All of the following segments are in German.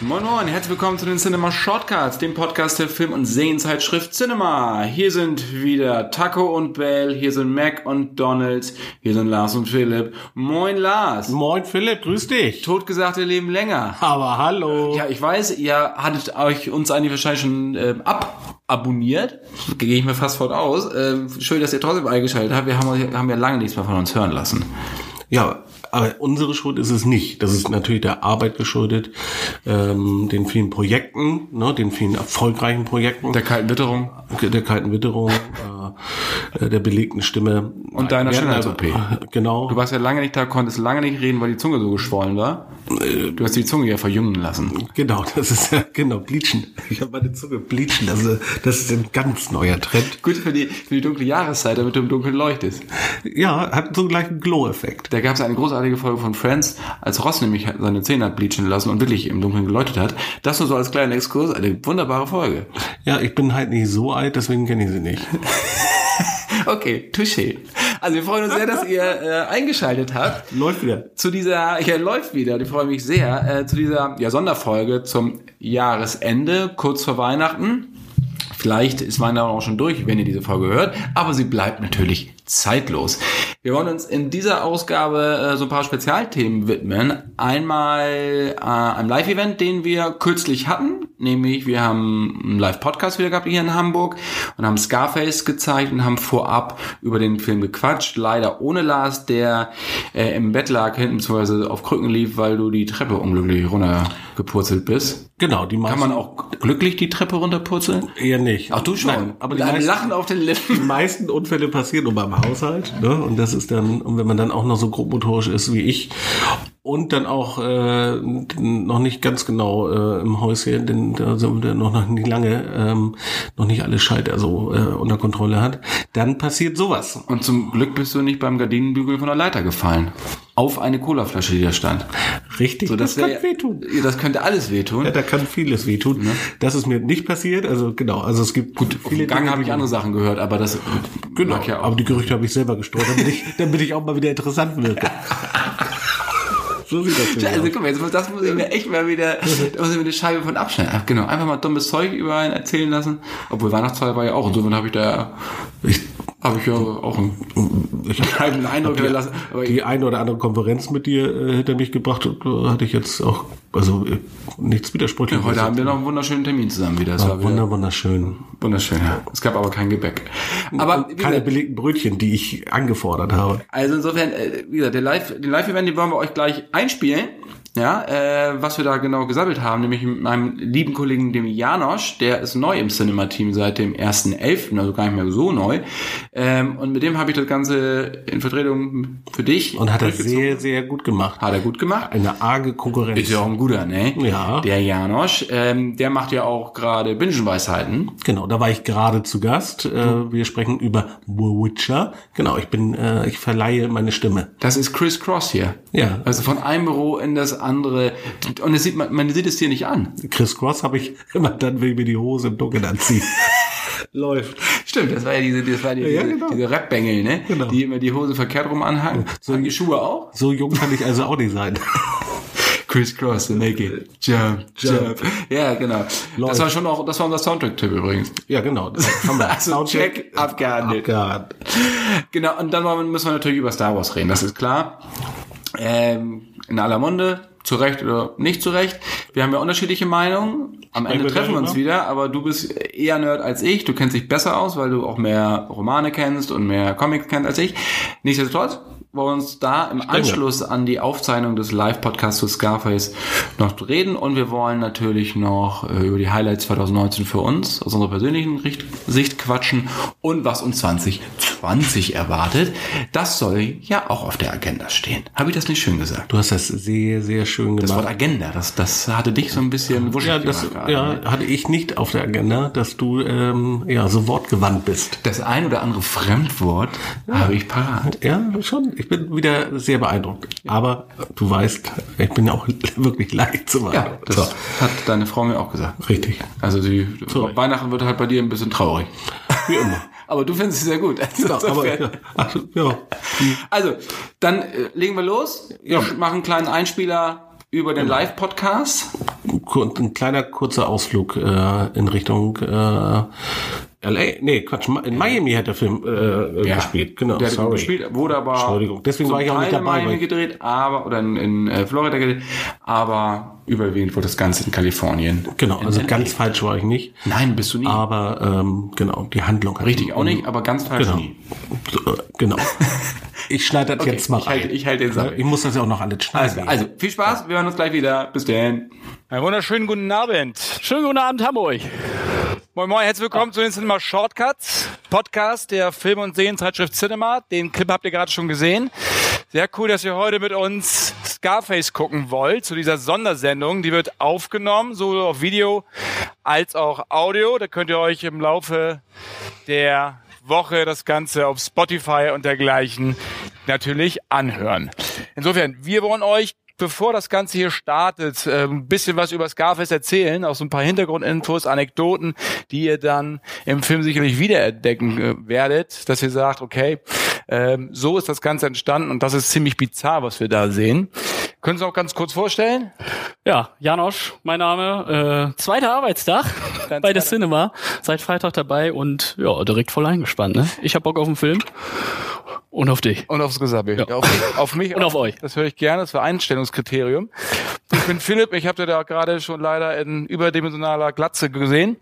Moin Moin, herzlich willkommen zu den Cinema Shortcuts, dem Podcast der Film- und Serienzeitschrift Cinema. Hier sind wieder Taco und Bell, hier sind Mac und Donald, hier sind Lars und Philipp. Moin Lars. Moin Philipp, grüß dich. Totgesagte leben länger. Aber hallo. Ja, ich weiß, ihr hattet euch uns eigentlich wahrscheinlich schon äh, ababonniert. Gehe ich mir fast fort aus. Äh, schön, dass ihr trotzdem eingeschaltet habt. Wir haben, haben ja lange nichts mehr von uns hören lassen. Ja, aber unsere Schuld ist es nicht. Das ist natürlich der Arbeit geschuldet, ähm, den vielen Projekten, ne, den vielen erfolgreichen Projekten. Der kalten Witterung. Der kalten Witterung, äh, der belegten Stimme. Und deiner Schönheits-OP. Genau. Du warst ja lange nicht da, konntest lange nicht reden, weil die Zunge so geschwollen war. Du hast die Zunge ja verjüngen lassen. Genau, das ist ja, genau, bleachen. Ich habe meine Zunge bleachen. Das ist, das ist ein ganz neuer Trend. Gut für die, für die dunkle Jahreszeit, damit du im Dunkeln leuchtest. Ja, hat so gleich einen Glow-Effekt. Da gab es eine großartige Folge von Friends, als Ross nämlich seine Zähne hat bleachen lassen und wirklich im Dunkeln geleuchtet hat. Das nur so als kleiner Exkurs, eine wunderbare Folge. Ja, ich bin halt nicht so alt, deswegen kenne ich sie nicht. Okay, touché. Also wir freuen uns sehr, dass ihr äh, eingeschaltet habt. Läuft wieder. Zu dieser, ja, läuft wieder, ich freue mich sehr, äh, zu dieser ja, Sonderfolge zum Jahresende, kurz vor Weihnachten. Vielleicht ist Weihnachten auch schon durch, wenn ihr diese Folge hört, aber sie bleibt natürlich zeitlos. Wir wollen uns in dieser Ausgabe äh, so ein paar Spezialthemen widmen. Einmal äh, einem Live-Event, den wir kürzlich hatten, nämlich wir haben einen Live-Podcast wieder gehabt hier in Hamburg und haben Scarface gezeigt und haben vorab über den Film gequatscht. Leider ohne Lars, der äh, im Bett lag hinten beziehungsweise auf Krücken lief, weil du die Treppe unglücklich runtergepurzelt bist. Genau, die meisten. Kann man auch glücklich die Treppe runterpurzeln? Eher nicht. Ach du schon. Nein, aber Mit die meisten, Lachen auf den die Lippen. meisten Unfälle passieren nur beim Haushalt. Ne? Und das ist dann, und wenn man dann auch noch so grobmotorisch ist wie ich und dann auch äh, noch nicht ganz genau äh, im Häuschen, denn da sind wir noch nicht lange, ähm, noch nicht alle Schalter so äh, unter Kontrolle hat, dann passiert sowas. Und zum Glück bist du nicht beim Gardinenbügel von der Leiter gefallen. Auf eine Colaflasche, die da stand. Richtig, So, das, wär- kann wehtun. Das könnte alles wehtun. Ja, da kann vieles wehtun. Ne? Das ist mir nicht passiert. Also genau, also es gibt gut Auf dem Gang habe ich andere Sachen gehört, aber das Genau, ja aber die Gerüchte habe ich selber gestreut, damit ich, damit ich auch mal wieder interessant wirke. so sieht das Ja. Also guck mal, jetzt, muss- das muss ich mir echt mal wieder, da muss ich mir eine Scheibe von abschneiden. Ach, genau, einfach mal dummes Zeug über einen erzählen lassen. Obwohl Weihnachtszeit war ja auch. Insofern habe ich da, ich, habe ich ja auch einen, Ich einen Eindruck gelassen. Aber die eine oder andere Konferenz mit dir äh, hinter mich gebracht und da hatte ich jetzt auch, also äh, nichts widersprüchliches. heute haben wir noch einen wunderschönen Termin zusammen wieder. Das ja, wieder wunder, wunderschön. wunderschön, ja. Es gab aber kein Gebäck. Aber, wie Keine belegten Brötchen, die ich angefordert habe. Also insofern, äh, wie gesagt, der Live, den Live-Event, den wollen wir euch gleich einspielen. Ja, äh, was wir da genau gesammelt haben, nämlich mit meinem lieben Kollegen, dem Janosch, der ist neu im Cinema-Team seit dem 1.11., also gar nicht mehr so neu. Ähm, und mit dem habe ich das Ganze in Vertretung für dich Und hat er sehr, sehr gut gemacht. Hat er gut gemacht. Eine arge Konkurrenz. Ist ja auch ein guter, ne? Ja. Der Janosch, ähm, der macht ja auch gerade Bingenweisheiten. Genau, da war ich gerade zu Gast. Äh, wir sprechen über Witcher. Genau, ich bin, äh, ich verleihe meine Stimme. Das ist Chris Cross hier. Ja. Also von einem Büro in das andere. Und es sieht man, man sieht es dir nicht an. Chris Cross habe ich immer dann, wenn ich mir die Hose im Dunkeln anziehe. Läuft. Stimmt, das war ja diese, das war die, Ja, diese, genau. diese Rap-Bengel, ne? Genau. Die immer die Hose verkehrt rum anhaken. So die Schuhe auch? So jung kann ich also auch nicht sein. Criss Cross, the naked. Jump, jump. Ja, genau. Das Läuft. war schon auch, das war unser Soundtrack-Tipp übrigens. Ja, genau. Das haben wir. Also Soundcheck check, abgehandelt. abgehandelt. Genau, und dann müssen wir natürlich über Star Wars reden, das ist klar. Ähm, in aller Munde, zu Recht oder nicht zu Recht. Wir haben ja unterschiedliche Meinungen. Am Ende treffen wir uns wieder, aber du bist eher Nerd als ich. Du kennst dich besser aus, weil du auch mehr Romane kennst und mehr Comics kennst als ich. Nichtsdestotrotz, wollen wir uns da im Anschluss an die Aufzeichnung des Live-Podcasts zu Scarface noch reden und wir wollen natürlich noch äh, über die Highlights 2019 für uns aus unserer persönlichen Sicht quatschen und was uns 2020 erwartet. Das soll ja auch auf der Agenda stehen. Habe ich das nicht schön gesagt? Du hast das sehr, sehr schön Das Wort. Agenda, das, das hatte dich so ein bisschen wuschig ja, das gemacht ja, ne? hatte ich nicht auf der Agenda, dass du ähm, ja so wortgewandt bist. Das ein oder andere Fremdwort habe ich parat. Ja, schon. Ich bin wieder sehr beeindruckt. Aber du weißt, ich bin auch wirklich leicht zu machen. Ja, das so, hat deine Frau mir auch gesagt. richtig. Also die. Weihnachten wird halt bei dir ein bisschen traurig. Wie immer. Aber du findest sie sehr gut. Genau, aber ja, ach, ja. Also, dann äh, legen wir los. Wir machen einen kleinen Einspieler über den Live-Podcast. Kur- ein kleiner kurzer Ausflug äh, in Richtung äh, LA. Nee, Quatsch, in Miami hat der Film äh, gespielt. Genau, Der hat sorry. gespielt, wurde aber Entschuldigung, deswegen war ich auch nicht Teil in dabei, Miami gedreht, aber oder in, in äh, Florida gedreht, aber überwiegend wurde das Ganze in Kalifornien. Genau, in also LA. ganz falsch war ich nicht. Nein, bist du nie. Aber ähm, genau, die Handlung hat Richtig, auch nicht, aber ganz falsch Genau. nie. Äh, genau. Ich schneide das jetzt mal ich halte- rein. ich halte den Sack. Ich muss das ja auch noch alles Also, schneiden. also, viel Spaß, wir hören uns gleich wieder. Bis dann. Einen wunderschönen guten Abend. Schönen guten Abend, Hamburg. Moin Moin, herzlich willkommen zu den Cinema Shortcuts, Podcast der Film- und Serienzeitschrift Cinema. Den Clip habt ihr gerade schon gesehen. Sehr cool, dass ihr heute mit uns Scarface gucken wollt, zu dieser Sondersendung. Die wird aufgenommen, sowohl auf Video als auch Audio. Da könnt ihr euch im Laufe der Woche das Ganze auf Spotify und dergleichen natürlich anhören. Insofern, wir wollen euch Bevor das Ganze hier startet, äh, ein bisschen was über Scarface erzählen, auch so ein paar Hintergrundinfos, Anekdoten, die ihr dann im Film sicherlich wiederentdecken äh, werdet, dass ihr sagt, okay, ähm, so ist das Ganze entstanden und das ist ziemlich bizarr, was wir da sehen. Können Sie noch ganz kurz vorstellen? Ja, Janosch, mein Name. Äh, zweiter Arbeitstag Dein bei der. Cinema. Seit Freitag dabei und ja, direkt voll eingespannt. Ne? Ich hab Bock auf den Film und auf dich. Und aufs Gesabbel. Ja. Auf, mich- auf mich Und auch. auf euch. Das höre ich gerne, das war Einstellungskriterium. Ich bin Philipp, ich habe da gerade schon leider in überdimensionaler Glatze gesehen.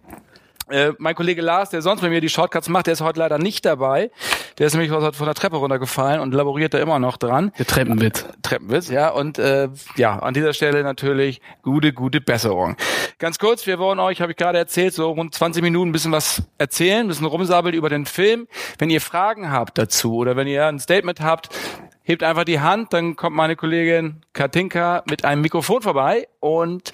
Äh, mein Kollege Lars, der sonst bei mir die Shortcuts macht, der ist heute leider nicht dabei. Der ist nämlich heute von der Treppe runtergefallen und laboriert da immer noch dran. Der Treppenwitz. Treppenwitz, ja. Und äh, ja, an dieser Stelle natürlich gute, gute Besserung. Ganz kurz, wir wollen euch, habe ich gerade erzählt, so rund 20 Minuten ein bisschen was erzählen, ein bisschen rumsabbeln über den Film. Wenn ihr Fragen habt dazu oder wenn ihr ein Statement habt, hebt einfach die Hand, dann kommt meine Kollegin Katinka mit einem Mikrofon vorbei und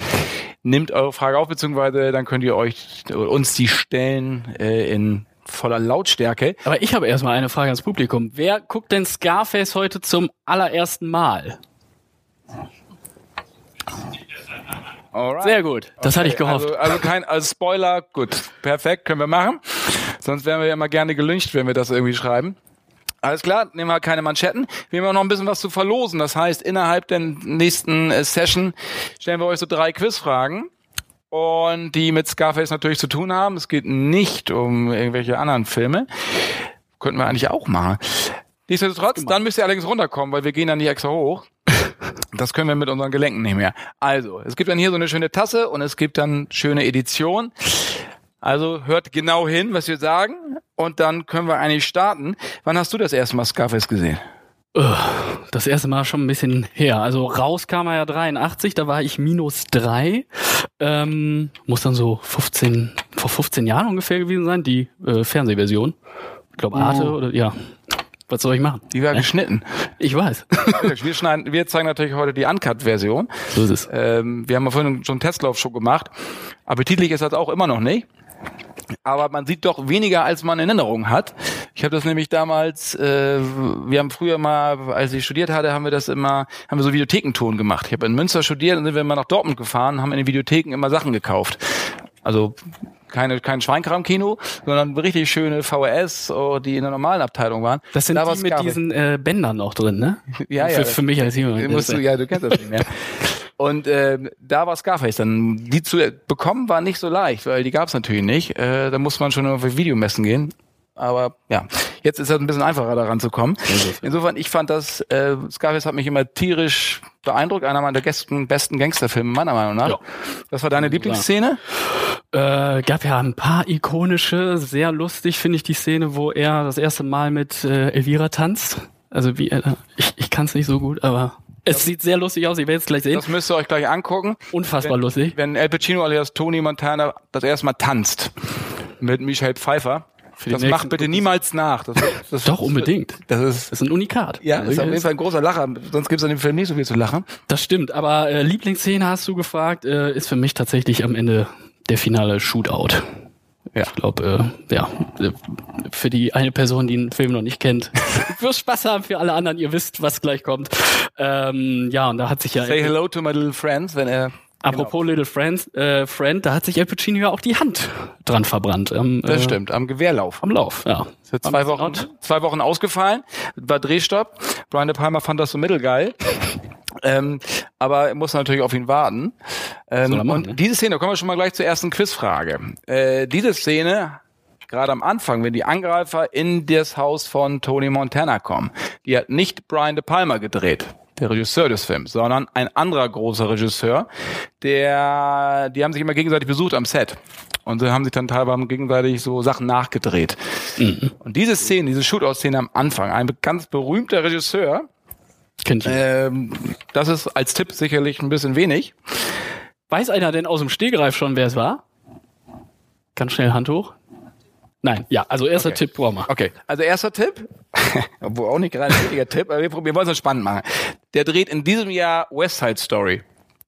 nimmt eure Frage auf, beziehungsweise dann könnt ihr euch uns die stellen äh, in voller Lautstärke. Aber ich habe erstmal eine Frage ans Publikum. Wer guckt denn Scarface heute zum allerersten Mal? Alright. Sehr gut. Das hatte ich Okay, gehofft. Also, also kein als Spoiler, gut, perfekt, können wir machen. Sonst wären wir ja immer gerne gelyncht, wenn wir das irgendwie schreiben. Alles klar, nehmen wir keine Manschetten. Wir haben auch noch ein bisschen was zu verlosen. Das heißt, innerhalb der nächsten äh, Session stellen wir euch so drei Quizfragen. Und die mit Scarface natürlich zu tun haben. Es geht nicht um irgendwelche anderen Filme. Könnten wir eigentlich auch machen. Nichtsdestotrotz, dann müsst ihr allerdings runterkommen, weil wir gehen dann nicht extra hoch. Das können wir mit unseren Gelenken nicht mehr. Also, es gibt dann hier so eine schöne Tasse und es gibt dann schöne Edition. Also hört genau hin, was wir sagen und dann können wir eigentlich starten. Wann hast du das erste Mal Scarface gesehen? Das erste Mal schon ein bisschen her. Also raus kam er ja 83, da war ich minus drei. Ähm, muss dann so 15, vor 15 Jahren ungefähr gewesen sein, die äh, Fernsehversion. Ich glaube Arte oder ja. Was soll ich machen? Die war geschnitten. Ich weiß. Wir schneiden, wir zeigen natürlich heute die Uncut-Version. so ist es. Ähm, wir haben ja vorhin schon einen Testlauf schon gemacht. Appetitlich ist das auch immer noch nicht. Aber man sieht doch weniger, als man in Erinnerung hat. Ich habe das nämlich damals, äh, wir haben früher mal, als ich studiert hatte, haben wir das immer, haben wir so Videothekenton gemacht. Ich habe in Münster studiert und sind wir immer nach Dortmund gefahren, haben in den Videotheken immer Sachen gekauft. Also keine, kein Schweinkram-Kino, sondern richtig schöne VHS, oh, die in der normalen Abteilung waren. Das sind Da die mit diesen äh, Bändern auch drin, ne? Ja, ja, Für, für mich als. Den musst du, ja, du kennst das nicht mehr. Und äh, da war Scarface dann. Die zu bekommen war nicht so leicht, weil die gab es natürlich nicht. Äh, da muss man schon auf Videomessen gehen. Aber ja, jetzt ist es ein bisschen einfacher daran zu kommen. Insofern, ich fand das, äh, Scarface hat mich immer tierisch beeindruckt. Einer meiner besten, besten Gangsterfilme, meiner Meinung nach. Ja. Was war deine Lieblingsszene? Äh, gab ja ein paar ikonische, sehr lustig finde ich die Szene, wo er das erste Mal mit äh, Elvira tanzt. Also wie, äh, ich, ich kann es nicht so gut, aber es sieht sehr lustig aus. Ich werde es gleich sehen. Das müsst ihr euch gleich angucken. Unfassbar wenn, lustig. Wenn El Pacino alias Tony Montana das erste Mal tanzt mit Michelle Pfeiffer. Das macht bitte niemals nach. Das, das, Doch, unbedingt. Das ist, Das ist ein Unikat. ja, Also, ist auf das- jeden Fall ein großer Lacher. Sonst gibt es an dem Film nicht so viel zu lachen. Das stimmt, aber äh, Lieblingsszene hast du gefragt, äh, ist für mich tatsächlich am Ende der finale Shootout. Ja. Ich glaube, äh, ja, äh, für die eine Person, die den Film noch nicht kennt, wird Spaß haben. Für alle anderen, ihr wisst, was gleich kommt. Ähm, ja, und da hat sich ja Say hello to my little friends, wenn er. Apropos Little Friends, äh, Friend, da hat sich El Pacino ja auch die Hand dran verbrannt. Am, Das äh, stimmt, am Gewehrlauf. Am Lauf, ja. Jetzt zwei Wochen, zwei Wochen ausgefallen, war Drehstopp. Brian De Palma fand das so mittelgeil. Ähm, aber er muss natürlich auf ihn warten. Ähm, machen, und ne? diese Szene, da kommen wir schon mal gleich zur ersten Quizfrage. Äh, diese Szene, gerade am Anfang, wenn die Angreifer in das Haus von Tony Montana kommen, die hat nicht Brian De Palma gedreht, der Regisseur des Films, sondern ein anderer großer Regisseur, der, die haben sich immer gegenseitig besucht am Set. Und sie haben sich dann teilweise gegenseitig so Sachen nachgedreht. Und diese Szene, diese Shootout-Szene am Anfang, ein ganz berühmter Regisseur, Ihr. ähm, das ist als Tipp sicherlich ein bisschen wenig. Weiß einer denn aus dem Stegreif schon, wer es war? Ganz schnell Hand hoch. Nein, ja, also erster Tipp brauchen wir. Okay, also erster Tipp, obwohl auch nicht gerade ein richtiger Tipp, aber wir, probieren- wir wollen es spannend machen. Der dreht in diesem Jahr West Side Story.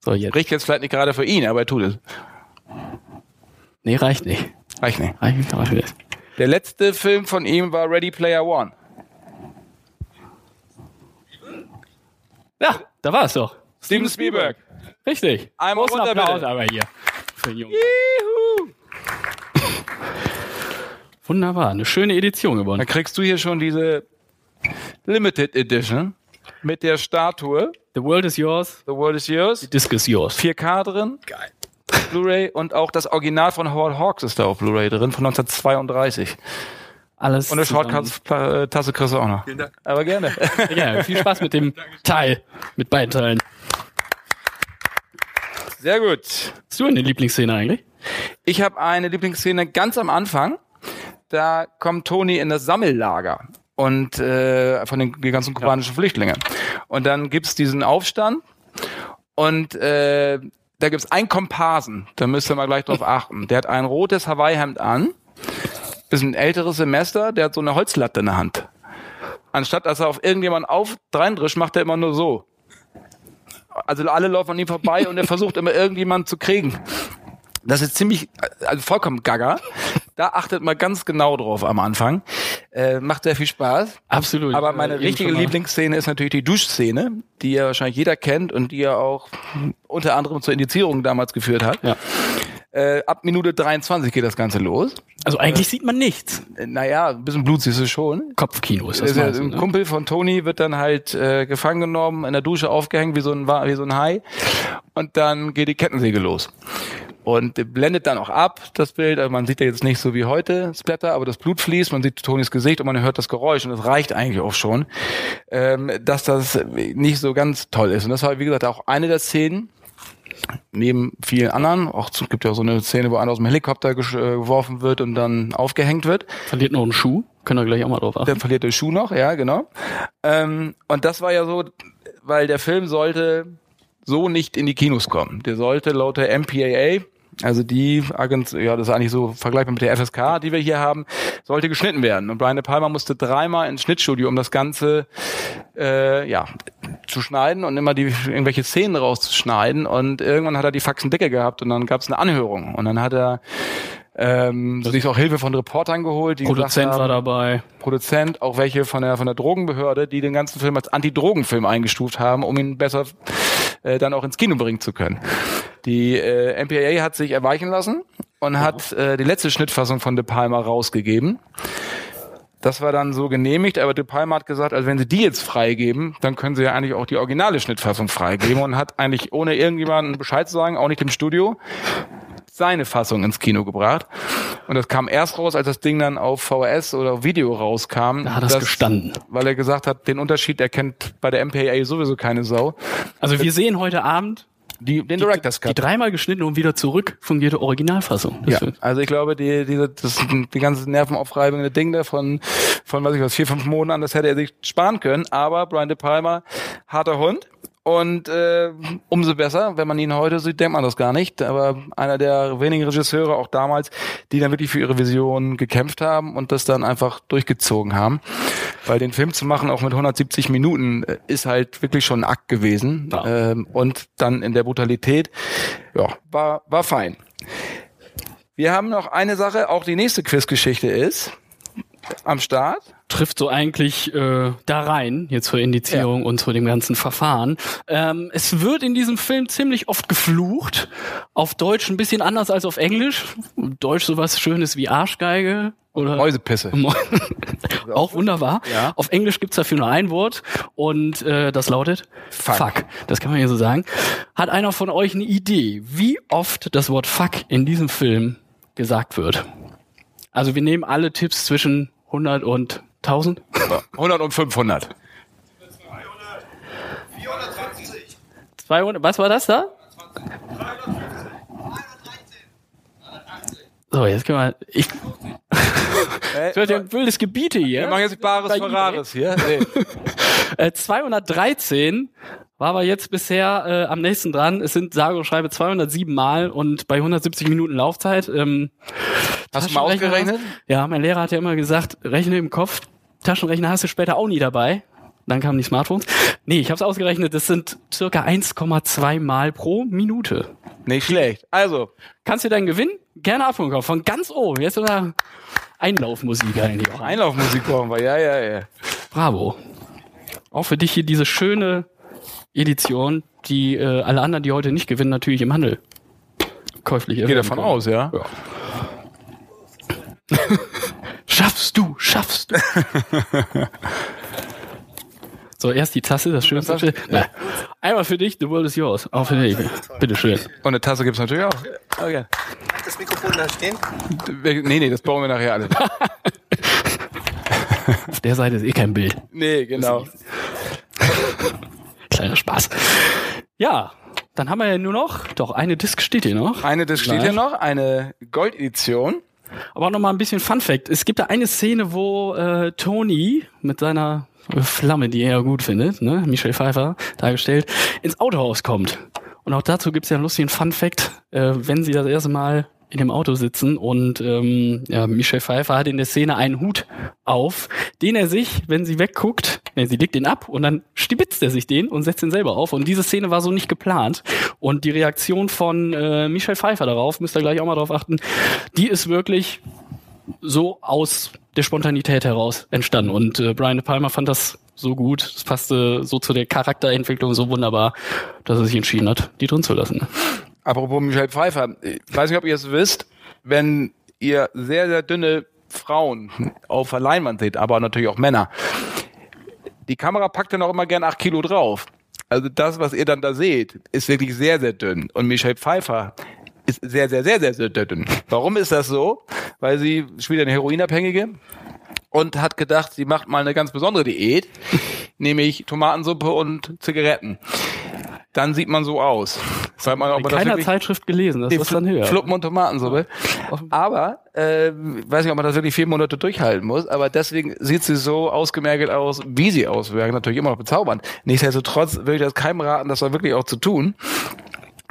So, jetzt. Riecht jetzt vielleicht nicht gerade für ihn, aber er tut es. Nee. Reicht nicht. Reicht nicht, reicht nicht. Der letzte Film von ihm war Ready Player One. Ja, da war es doch. Steven Spielberg. Richtig. Einmal Großen Applaus aber hier. Für den Jungen. Juhu. Wunderbar, eine schöne Edition Dann gewonnen. kriegst du hier schon diese Limited Edition mit der Statue. The world is yours, The World is Yours. disc is yours. 4K drin. Geil. Blu-ray und auch das Original von Howard Hawks ist da auf Blu-ray drin von 1932. Alles Und eine. Shortcuts-Tasse kriegst du auch noch. Vielen Dank. Aber gerne. Ja, viel Spaß mit dem Teil, mit beiden Teilen. Sehr gut. Hast du eine Lieblingsszene eigentlich? Ich habe eine Lieblingsszene ganz am Anfang. Da kommt Tony in das Sammellager und äh, von den ganzen kubanischen Flüchtlinge. Und dann gibt's diesen Aufstand und äh, da gibt's einen Komparsen. Da müsst ihr mal gleich drauf achten. Der hat ein rotes Hawaii-Hemd an, bisschen älteres Semester. Der hat so eine Holzlatte in der Hand. Anstatt dass er auf irgendjemanden auf reindrischt, macht er immer nur so. Also alle laufen an ihm vorbei und er versucht immer irgendjemanden zu kriegen. Das ist ziemlich, also vollkommen gaga. Da achtet mal ganz genau drauf am Anfang. Äh, macht sehr viel Spaß. Absolut. Aber Äh, meine eben richtige Lieblingsszene ist natürlich die Duschszene, die ja wahrscheinlich jeder kennt und die ja auch unter anderem zur Indizierung damals geführt hat. Ja. Äh, ab Minute 23 geht das Ganze los. Also eigentlich sieht man nichts. Äh, naja, ein bisschen Blut siehst du schon. Kopfkino ist das. Das du, ein ne? Kumpel von Tony wird dann halt äh, gefangen genommen, in der Dusche aufgehängt wie so ein wie so ein Hai und dann geht die Kettensäge los. Und äh, blendet dann auch ab, das Bild. Also man sieht ja jetzt nicht so wie heute Splatter, aber das Blut fließt, man sieht Tonys Gesicht und man hört das Geräusch und das reicht eigentlich auch schon, ähm, dass das nicht so ganz toll ist. Und das war, wie gesagt, auch eine der Szenen, neben vielen anderen. Auch es gibt ja so eine Szene, wo einer aus dem Helikopter äh, geworfen wird und dann aufgehängt wird. Verliert noch einen Schuh. Können wir gleich auch mal drauf achten. Dann verliert der Schuh noch, ja, genau. Ähm, und das war ja so, weil der Film sollte so nicht in die Kinos kommen. Der sollte laut der MPAA, also die Agentur, ja, das ist eigentlich so vergleichbar mit der FSK, die wir hier haben, sollte geschnitten werden. Und Brian De Palma musste dreimal ins Schnittstudio, um das Ganze äh, ja, zu schneiden und immer die irgendwelche Szenen rauszuschneiden. Und irgendwann hat er die Faxen dicke gehabt und dann gab es eine Anhörung. Und dann hat er ähm, sich auch Hilfe von Reportern geholt, die Produzent haben, war dabei. Produzent, auch welche von der von der Drogenbehörde, die den ganzen Film als Anti-Drogen-Film eingestuft haben, um ihn besser äh, dann auch ins Kino bringen zu können. Die äh, MPAA hat sich erweichen lassen und hat äh, die letzte Schnittfassung von De Palma rausgegeben. Das war dann so genehmigt, aber De Palma hat gesagt, also wenn sie die jetzt freigeben, dann können sie ja eigentlich auch die originale Schnittfassung freigeben und hat eigentlich ohne irgendjemanden Bescheid zu sagen, auch nicht dem Studio, seine Fassung ins Kino gebracht. Und das kam erst raus, als das Ding dann auf VHS oder auf Video rauskam. Da hat das gestanden. Weil er gesagt hat, den Unterschied erkennt bei der MPAA sowieso keine Sau. Also wir sehen heute Abend Die, den Director's Die Cut. dreimal geschnitten und wieder zurück fungierte Originalfassung. Das Ja, also ich glaube, die, diese, das, die ganze nervenaufreibende Ding da von, von, was ich was, vier, fünf Monaten, das hätte er sich sparen können. Aber Brian De Palma, harter Hund. Und äh, umso besser, wenn man ihn heute sieht, denkt man das gar nicht. Aber einer der wenigen Regisseure, auch damals, die dann wirklich für ihre Vision gekämpft haben und das dann einfach durchgezogen haben. Weil den Film zu machen, auch mit 170 Minuten, äh, ist halt wirklich schon ein Akt gewesen. Ja. Ähm, und dann in der Brutalität, ja, war, war fein. Wir haben noch eine Sache, auch die nächste Quizgeschichte ist am Start. Trifft so eigentlich äh, da rein, jetzt zur Indizierung und zu dem ganzen Verfahren. Ähm, es wird in diesem Film ziemlich oft geflucht. Auf Deutsch ein bisschen anders als auf Englisch. Deutsch sowas Schönes wie Arschgeige. Oder Mäusepisse. Auch wunderbar. Ja. Auf Englisch gibt's dafür nur ein Wort und äh, das lautet Fuck. Das kann man hier so sagen. Hat einer von euch eine Idee, wie oft das Wort Fuck in diesem Film gesagt wird? Also wir nehmen alle Tipps zwischen 100 und 1000. 100 und 500. 200, was war das da? So, jetzt können wir. Ich, Äh, es wird ja ein wildes Gebiete hier. wir machen jetzt Bares für. Rares hier. Nee. Äh, 213 war aber jetzt bisher äh, am nächsten dran. Es sind sage und schreibe 207 Mal und bei 170 Minuten Laufzeit. Ähm, Hast du mal ausgerechnet? Ja, mein Lehrer hat ja immer gesagt, rechne im Kopf. Taschenrechner hast du später auch nie dabei. Dann kamen die Smartphones. Nee, ich habe es ausgerechnet, das sind circa 1,2 Mal pro Minute. Nicht schlecht. Also, Kannst du deinen Gewinn gerne abholen von ganz oben. Jetzt sogar Einlaufmusik eigentlich auch. Einlaufmusik brauchen wir. Ja, ja, ja. Bravo. Auch für dich hier diese schöne Edition, die äh, alle anderen, die heute nicht gewinnen, natürlich im Handel käuflich Geht erwerben davon können. aus, ja. Schaffst du, schaffst du. so, erst die Tasse, das schönste. Tasse? Na, einmal für dich, the world is yours. Auch für dich. Bitteschön. Und eine Tasse gibt's natürlich auch. Okay. das Mikrofon da stehen? Nee, nee, das bauen wir nachher alle. Auf der Seite ist eh kein Bild. Nee, genau. Kleiner Spaß. Ja, dann haben wir ja nur noch, doch, eine Disc steht hier noch. Eine, das steht hier noch, eine Goldedition. Aber auch noch mal ein bisschen Fun Fact. Es gibt da eine Szene, wo äh, Tony mit seiner Flamme, die er ja gut findet, ne, Michelle Pfeiffer dargestellt, ins Autohaus kommt. Und auch dazu gibt's ja einen lustigen Fun Fact, äh, wenn sie das erste Mal in dem Auto sitzen und ähm, ja, Michelle Pfeiffer hat in der Szene einen Hut auf, den er sich, wenn sie wegguckt, ne, sie legt den ab und dann stibitzt er sich den und setzt ihn selber auf. Und diese Szene war so nicht geplant. Und die Reaktion von äh, Michelle Pfeiffer darauf, müsst ihr gleich auch mal drauf achten, die ist wirklich so aus der Spontanität heraus entstanden. Und äh, Brian De Palma fand das so gut, es passte so zu der Charakterentwicklung so wunderbar, dass er sich entschieden hat, die drin zu lassen. Apropos Michelle Pfeiffer, ich weiß nicht, ob ihr es wisst, wenn ihr sehr, sehr dünne Frauen auf der Leinwand seht, aber natürlich auch Männer, die Kamera packt dann auch immer gern acht Kilo drauf. Also das, was ihr dann da seht, ist wirklich sehr, sehr dünn. Und Michelle Pfeiffer ist sehr, sehr, sehr, sehr, sehr dünn. Warum ist das so? Weil sie spielt eine Heroinabhängige und hat gedacht, sie macht mal eine ganz besondere Diät, nämlich Tomatensuppe und Zigaretten. Dann sieht man so aus. Weil man, ob In man das keiner wirklich- Zeitschrift gelesen, das ist dann höher. Fluppen und Tomatensuppe. Aber, äh, weiß nicht, ob man das wirklich vier Monate durchhalten muss, aber deswegen sieht sie so ausgemergelt aus, wie sie auswirkt. Natürlich immer noch bezaubernd. Nichtsdestotrotz würde ich das keinem raten, das war wirklich auch zu tun.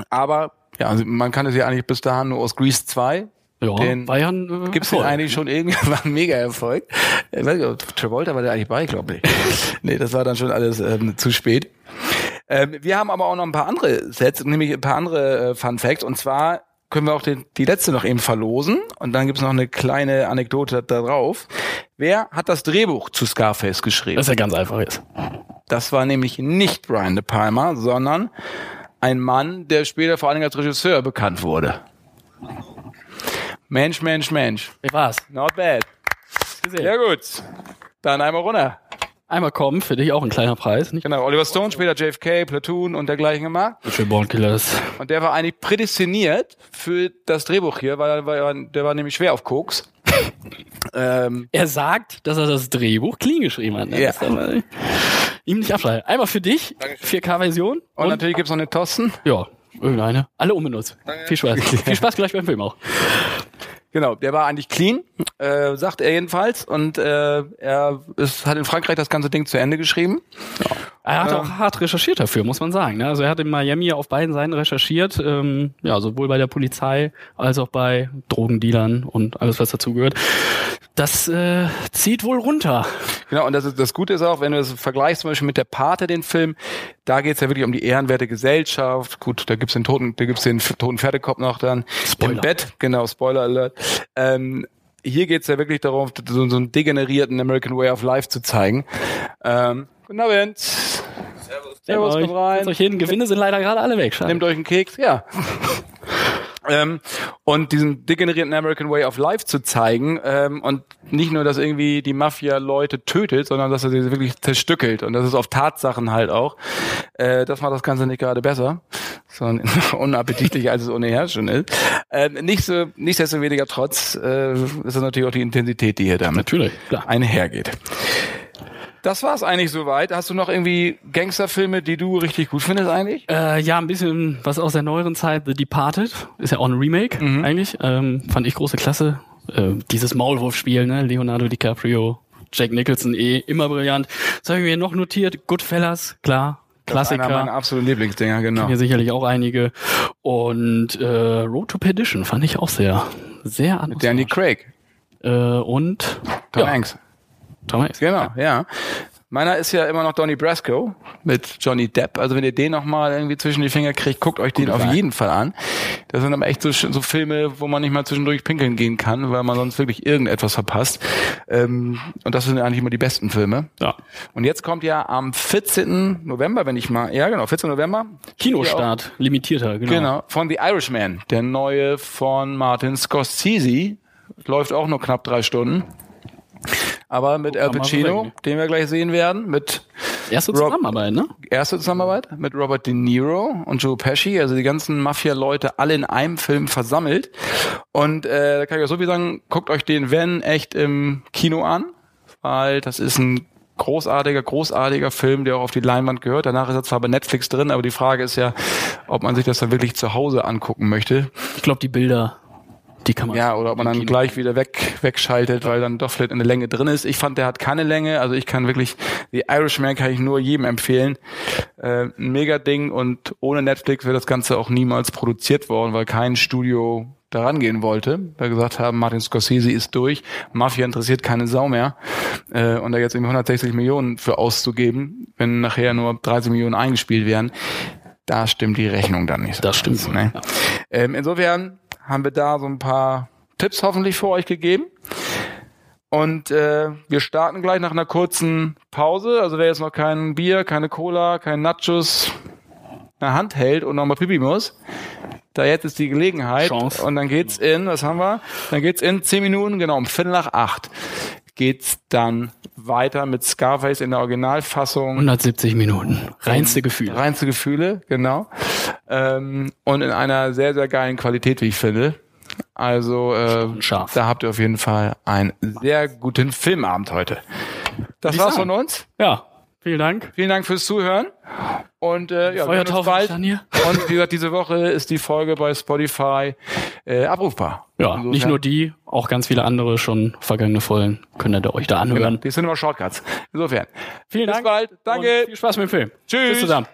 Aber, ja, man kann es ja eigentlich bis dahin nur aus Grease 2. Ja, den ein äh, Gibt's den Erfolg. eigentlich schon irgendwann ein Mega-Erfolg? Ich weiß nicht, Travolta war der eigentlich bei, glaube ich. nee, das war dann schon alles ähm, zu spät. Ähm, wir haben aber auch noch ein paar andere Sets, nämlich ein paar andere äh, Fun Facts. Und zwar können wir auch den, die letzte noch eben verlosen. Und dann gibt's noch eine kleine Anekdote da drauf. Wer hat das Drehbuch zu Scarface geschrieben? Das ist ja ganz einfach jetzt. Das war nämlich nicht Brian De Palma, sondern ein Mann, der später vor allen Dingen als Regisseur bekannt wurde. Mensch, Mensch, Mensch. Wie war's? Not bad. Gesehen. Ja gut. Dann einmal runter. Einmal kommen, für dich auch ein kleiner Preis, nicht? Genau, Oliver Stone, später JFK, Platoon und dergleichen gemacht. Für Born Killers. Und der war eigentlich prädestiniert für das Drehbuch hier, weil, weil der war nämlich schwer auf Koks. ähm, Er sagt, dass er das Drehbuch clean geschrieben hat. Ne? Ja. Man ihm nicht abschreiben. Einmal für dich, 4K-Version. und, natürlich gibt's noch eine Tosten. Ja, Irgendeine. Alle unbenutzt. Viel Spaß. Viel Spaß gleich beim Film auch. Genau, der war eigentlich clean, äh, sagt er jedenfalls. Und äh, er ist, hat in Frankreich das ganze Ding zu Ende geschrieben. Er hat auch hart recherchiert dafür, muss man sagen. ne? Also er hat in Miami auf beiden Seiten recherchiert, ähm, ja, sowohl bei der Polizei als auch bei Drogendealern und alles, was dazugehört. Das äh, zieht wohl runter. Genau, und das, ist, das Gute ist auch, wenn du das vergleichst zum Beispiel mit der Pate, den Film, da geht's ja wirklich um die ehrenwerte Gesellschaft. Gut, da gibt's den toten, da gibt's den toten Pferdekopf noch dann Spoiler. im Bett. Genau, Spoiler Alert. Ähm, hier geht's ja wirklich darum, so, so einen degenerierten American Way of Life zu zeigen. Ähm, guten Abend. Servus. Servus, kommt rein. setzt euch hin. Gewinne sind leider gerade alle weg. Schade. Nehmt euch einen Keks, ja. Ähm, und diesen degenerierten American Way of Life zu zeigen ähm, und nicht nur, dass irgendwie die Mafia Leute tötet, sondern dass er sie wirklich zerstückelt und das ist auf Tatsachen halt auch. Äh, das macht das Ganze nicht gerade besser, sondern unappetitlicher als es ohnehin schon ist. Ähm, nicht so, nichtsdestoweniger trotz äh, ist das natürlich auch die Intensität, die hier damit Natürlich, klar. einhergeht. Das war's eigentlich soweit. Hast du noch irgendwie Gangsterfilme, die du richtig gut findest eigentlich? Äh, ja, ein bisschen was aus der neueren Zeit, The Departed, ist ja auch ein Remake eigentlich. Ähm, fand ich große Klasse. Äh, dieses Maulwurfspiel, ne? Leonardo DiCaprio, Jack Nicholson, eh immer brillant. Das habe ich mir noch notiert. Goodfellas, klar. Ist einer meiner Klassiker. absoluten Lieblingsdinger, genau. Hier sicherlich auch einige. Und äh, Road to Perdition fand ich auch sehr, sehr Danny atmosphärisch. Craig. Äh, und Tom ja, Hanks. Hanks. Genau, ja. Meiner ist ja immer noch Donnie Brasco mit Johnny Depp. Also wenn ihr den noch mal irgendwie zwischen die Finger kriegt, guckt euch den auf jeden Fall an. Das sind aber echt so, so Filme, wo man nicht mal zwischendurch pinkeln gehen kann, weil man sonst wirklich irgendetwas verpasst. Ähm, und das sind eigentlich immer die besten Filme. Ja. Und jetzt kommt ja am 14. November, wenn ich mal, ja genau, 14. November. Kinostart, limitierter, genau. Genau, von The Irishman, der neue von Martin Scorsese. Läuft auch nur knapp drei Stunden. Aber mit Al Pacino, den wir gleich sehen werden, mit Erste Zusammenarbeit, ne? erste Zusammenarbeit mit Robert De Niro und Joe Pesci, also die ganzen Mafia-Leute alle in einem Film versammelt. Und äh, da kann ich auch so viel sagen, guckt euch den wenn echt im Kino an, weil das ist ein großartiger, großartiger Film, der auch auf die Leinwand gehört. Danach ist er zwar bei Netflix drin, aber die Frage ist ja, ob man sich das dann wirklich zu Hause angucken möchte. Ich glaube, die Bilder, die kann man. Ja, oder ob man dann gleich wieder weg, wegschaltet, weil dann doch vielleicht eine Länge drin ist. Ich fand, der hat keine Länge. Also ich kann wirklich, The Irishman kann ich nur jedem empfehlen. Äh, ein mega Ding und ohne Netflix wäre das Ganze auch niemals produziert worden, weil kein Studio daran gehen wollte, weil gesagt haben, Martin Scorsese ist durch, Mafia interessiert keine Sau mehr äh, und da jetzt irgendwie 160 Millionen für auszugeben, wenn nachher nur 30 Millionen eingespielt werden, da stimmt die Rechnung dann nicht. so Das stimmt ganz, Ne? ja. Ähm, insofern haben wir da so ein paar Tipps hoffentlich für euch gegeben. Und äh, wir starten gleich nach einer kurzen Pause. Also wer jetzt noch kein Bier, keine Cola, kein Nachos in der Hand hält und nochmal pipi muss, da jetzt ist die Gelegenheit. Chance. Und dann geht's in, was haben wir? Dann geht's in zehn Minuten, genau, um Viertel nach acht geht's dann weiter mit Scarface in der Originalfassung. 170 Minuten. Reinste Gefühl. Reinste Gefühle, genau. Ähm, und in einer sehr, sehr geilen Qualität, wie ich finde. Also äh, scharf. da habt ihr auf jeden Fall einen sehr guten Filmabend heute. Das war's von uns. Ja, vielen Dank. Vielen Dank fürs Zuhören. Und äh, ja, wir uns bald. Und wie gesagt, diese Woche ist die Folge bei Spotify äh, abrufbar. Ja, Insofern- nicht nur die, auch ganz viele andere schon vergangene Folgen könnt ihr euch da Genau, anhören. die sind immer Shortcuts. Insofern. Vielen Bis Dank. bald. Danke. Viel Spaß mit dem Film. Tschüss. Bis zusammen.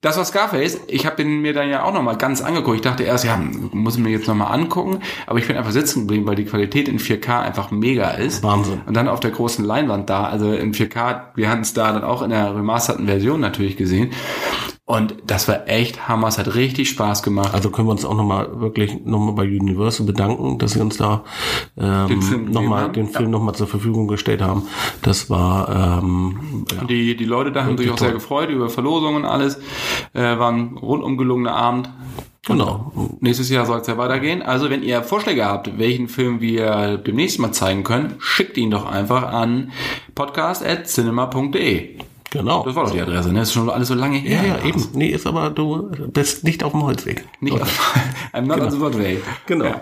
Das war Scarface. Ich habe den mir dann ja auch nochmal ganz angeguckt. Ich dachte erst, ja, muss ich mir jetzt nochmal angucken. Aber ich bin einfach sitzen geblieben, weil die Qualität in 4K einfach mega ist. Wahnsinn. Und dann auf der großen Leinwand da, also in 4K, wir hatten es da dann auch in der remasterten Version natürlich gesehen. Und das war echt Hammer. Es hat richtig Spaß gemacht. Also können wir uns auch nochmal wirklich nochmal bei Universal bedanken, dass sie uns da Den Film ähm, nochmal den Film nochmal zur Verfügung gestellt haben. Das war ähm, ja, Die, die Leute da haben sich auch sehr gefreut über Verlosungen und alles. Äh, war ein rundum gelungener Abend. genau. Nächstes Jahr soll es ja weitergehen. Also wenn ihr Vorschläge habt, welchen Film wir demnächst mal zeigen können, schickt ihn doch einfach an podcast.cinema.de. Genau. Das war doch die Adresse, ne? Das ist schon alles so lange her. ja, ja, eben. Nee, ist aber du bist nicht auf dem Holzweg. Nicht auf, I'm not on the way. Genau. Ja.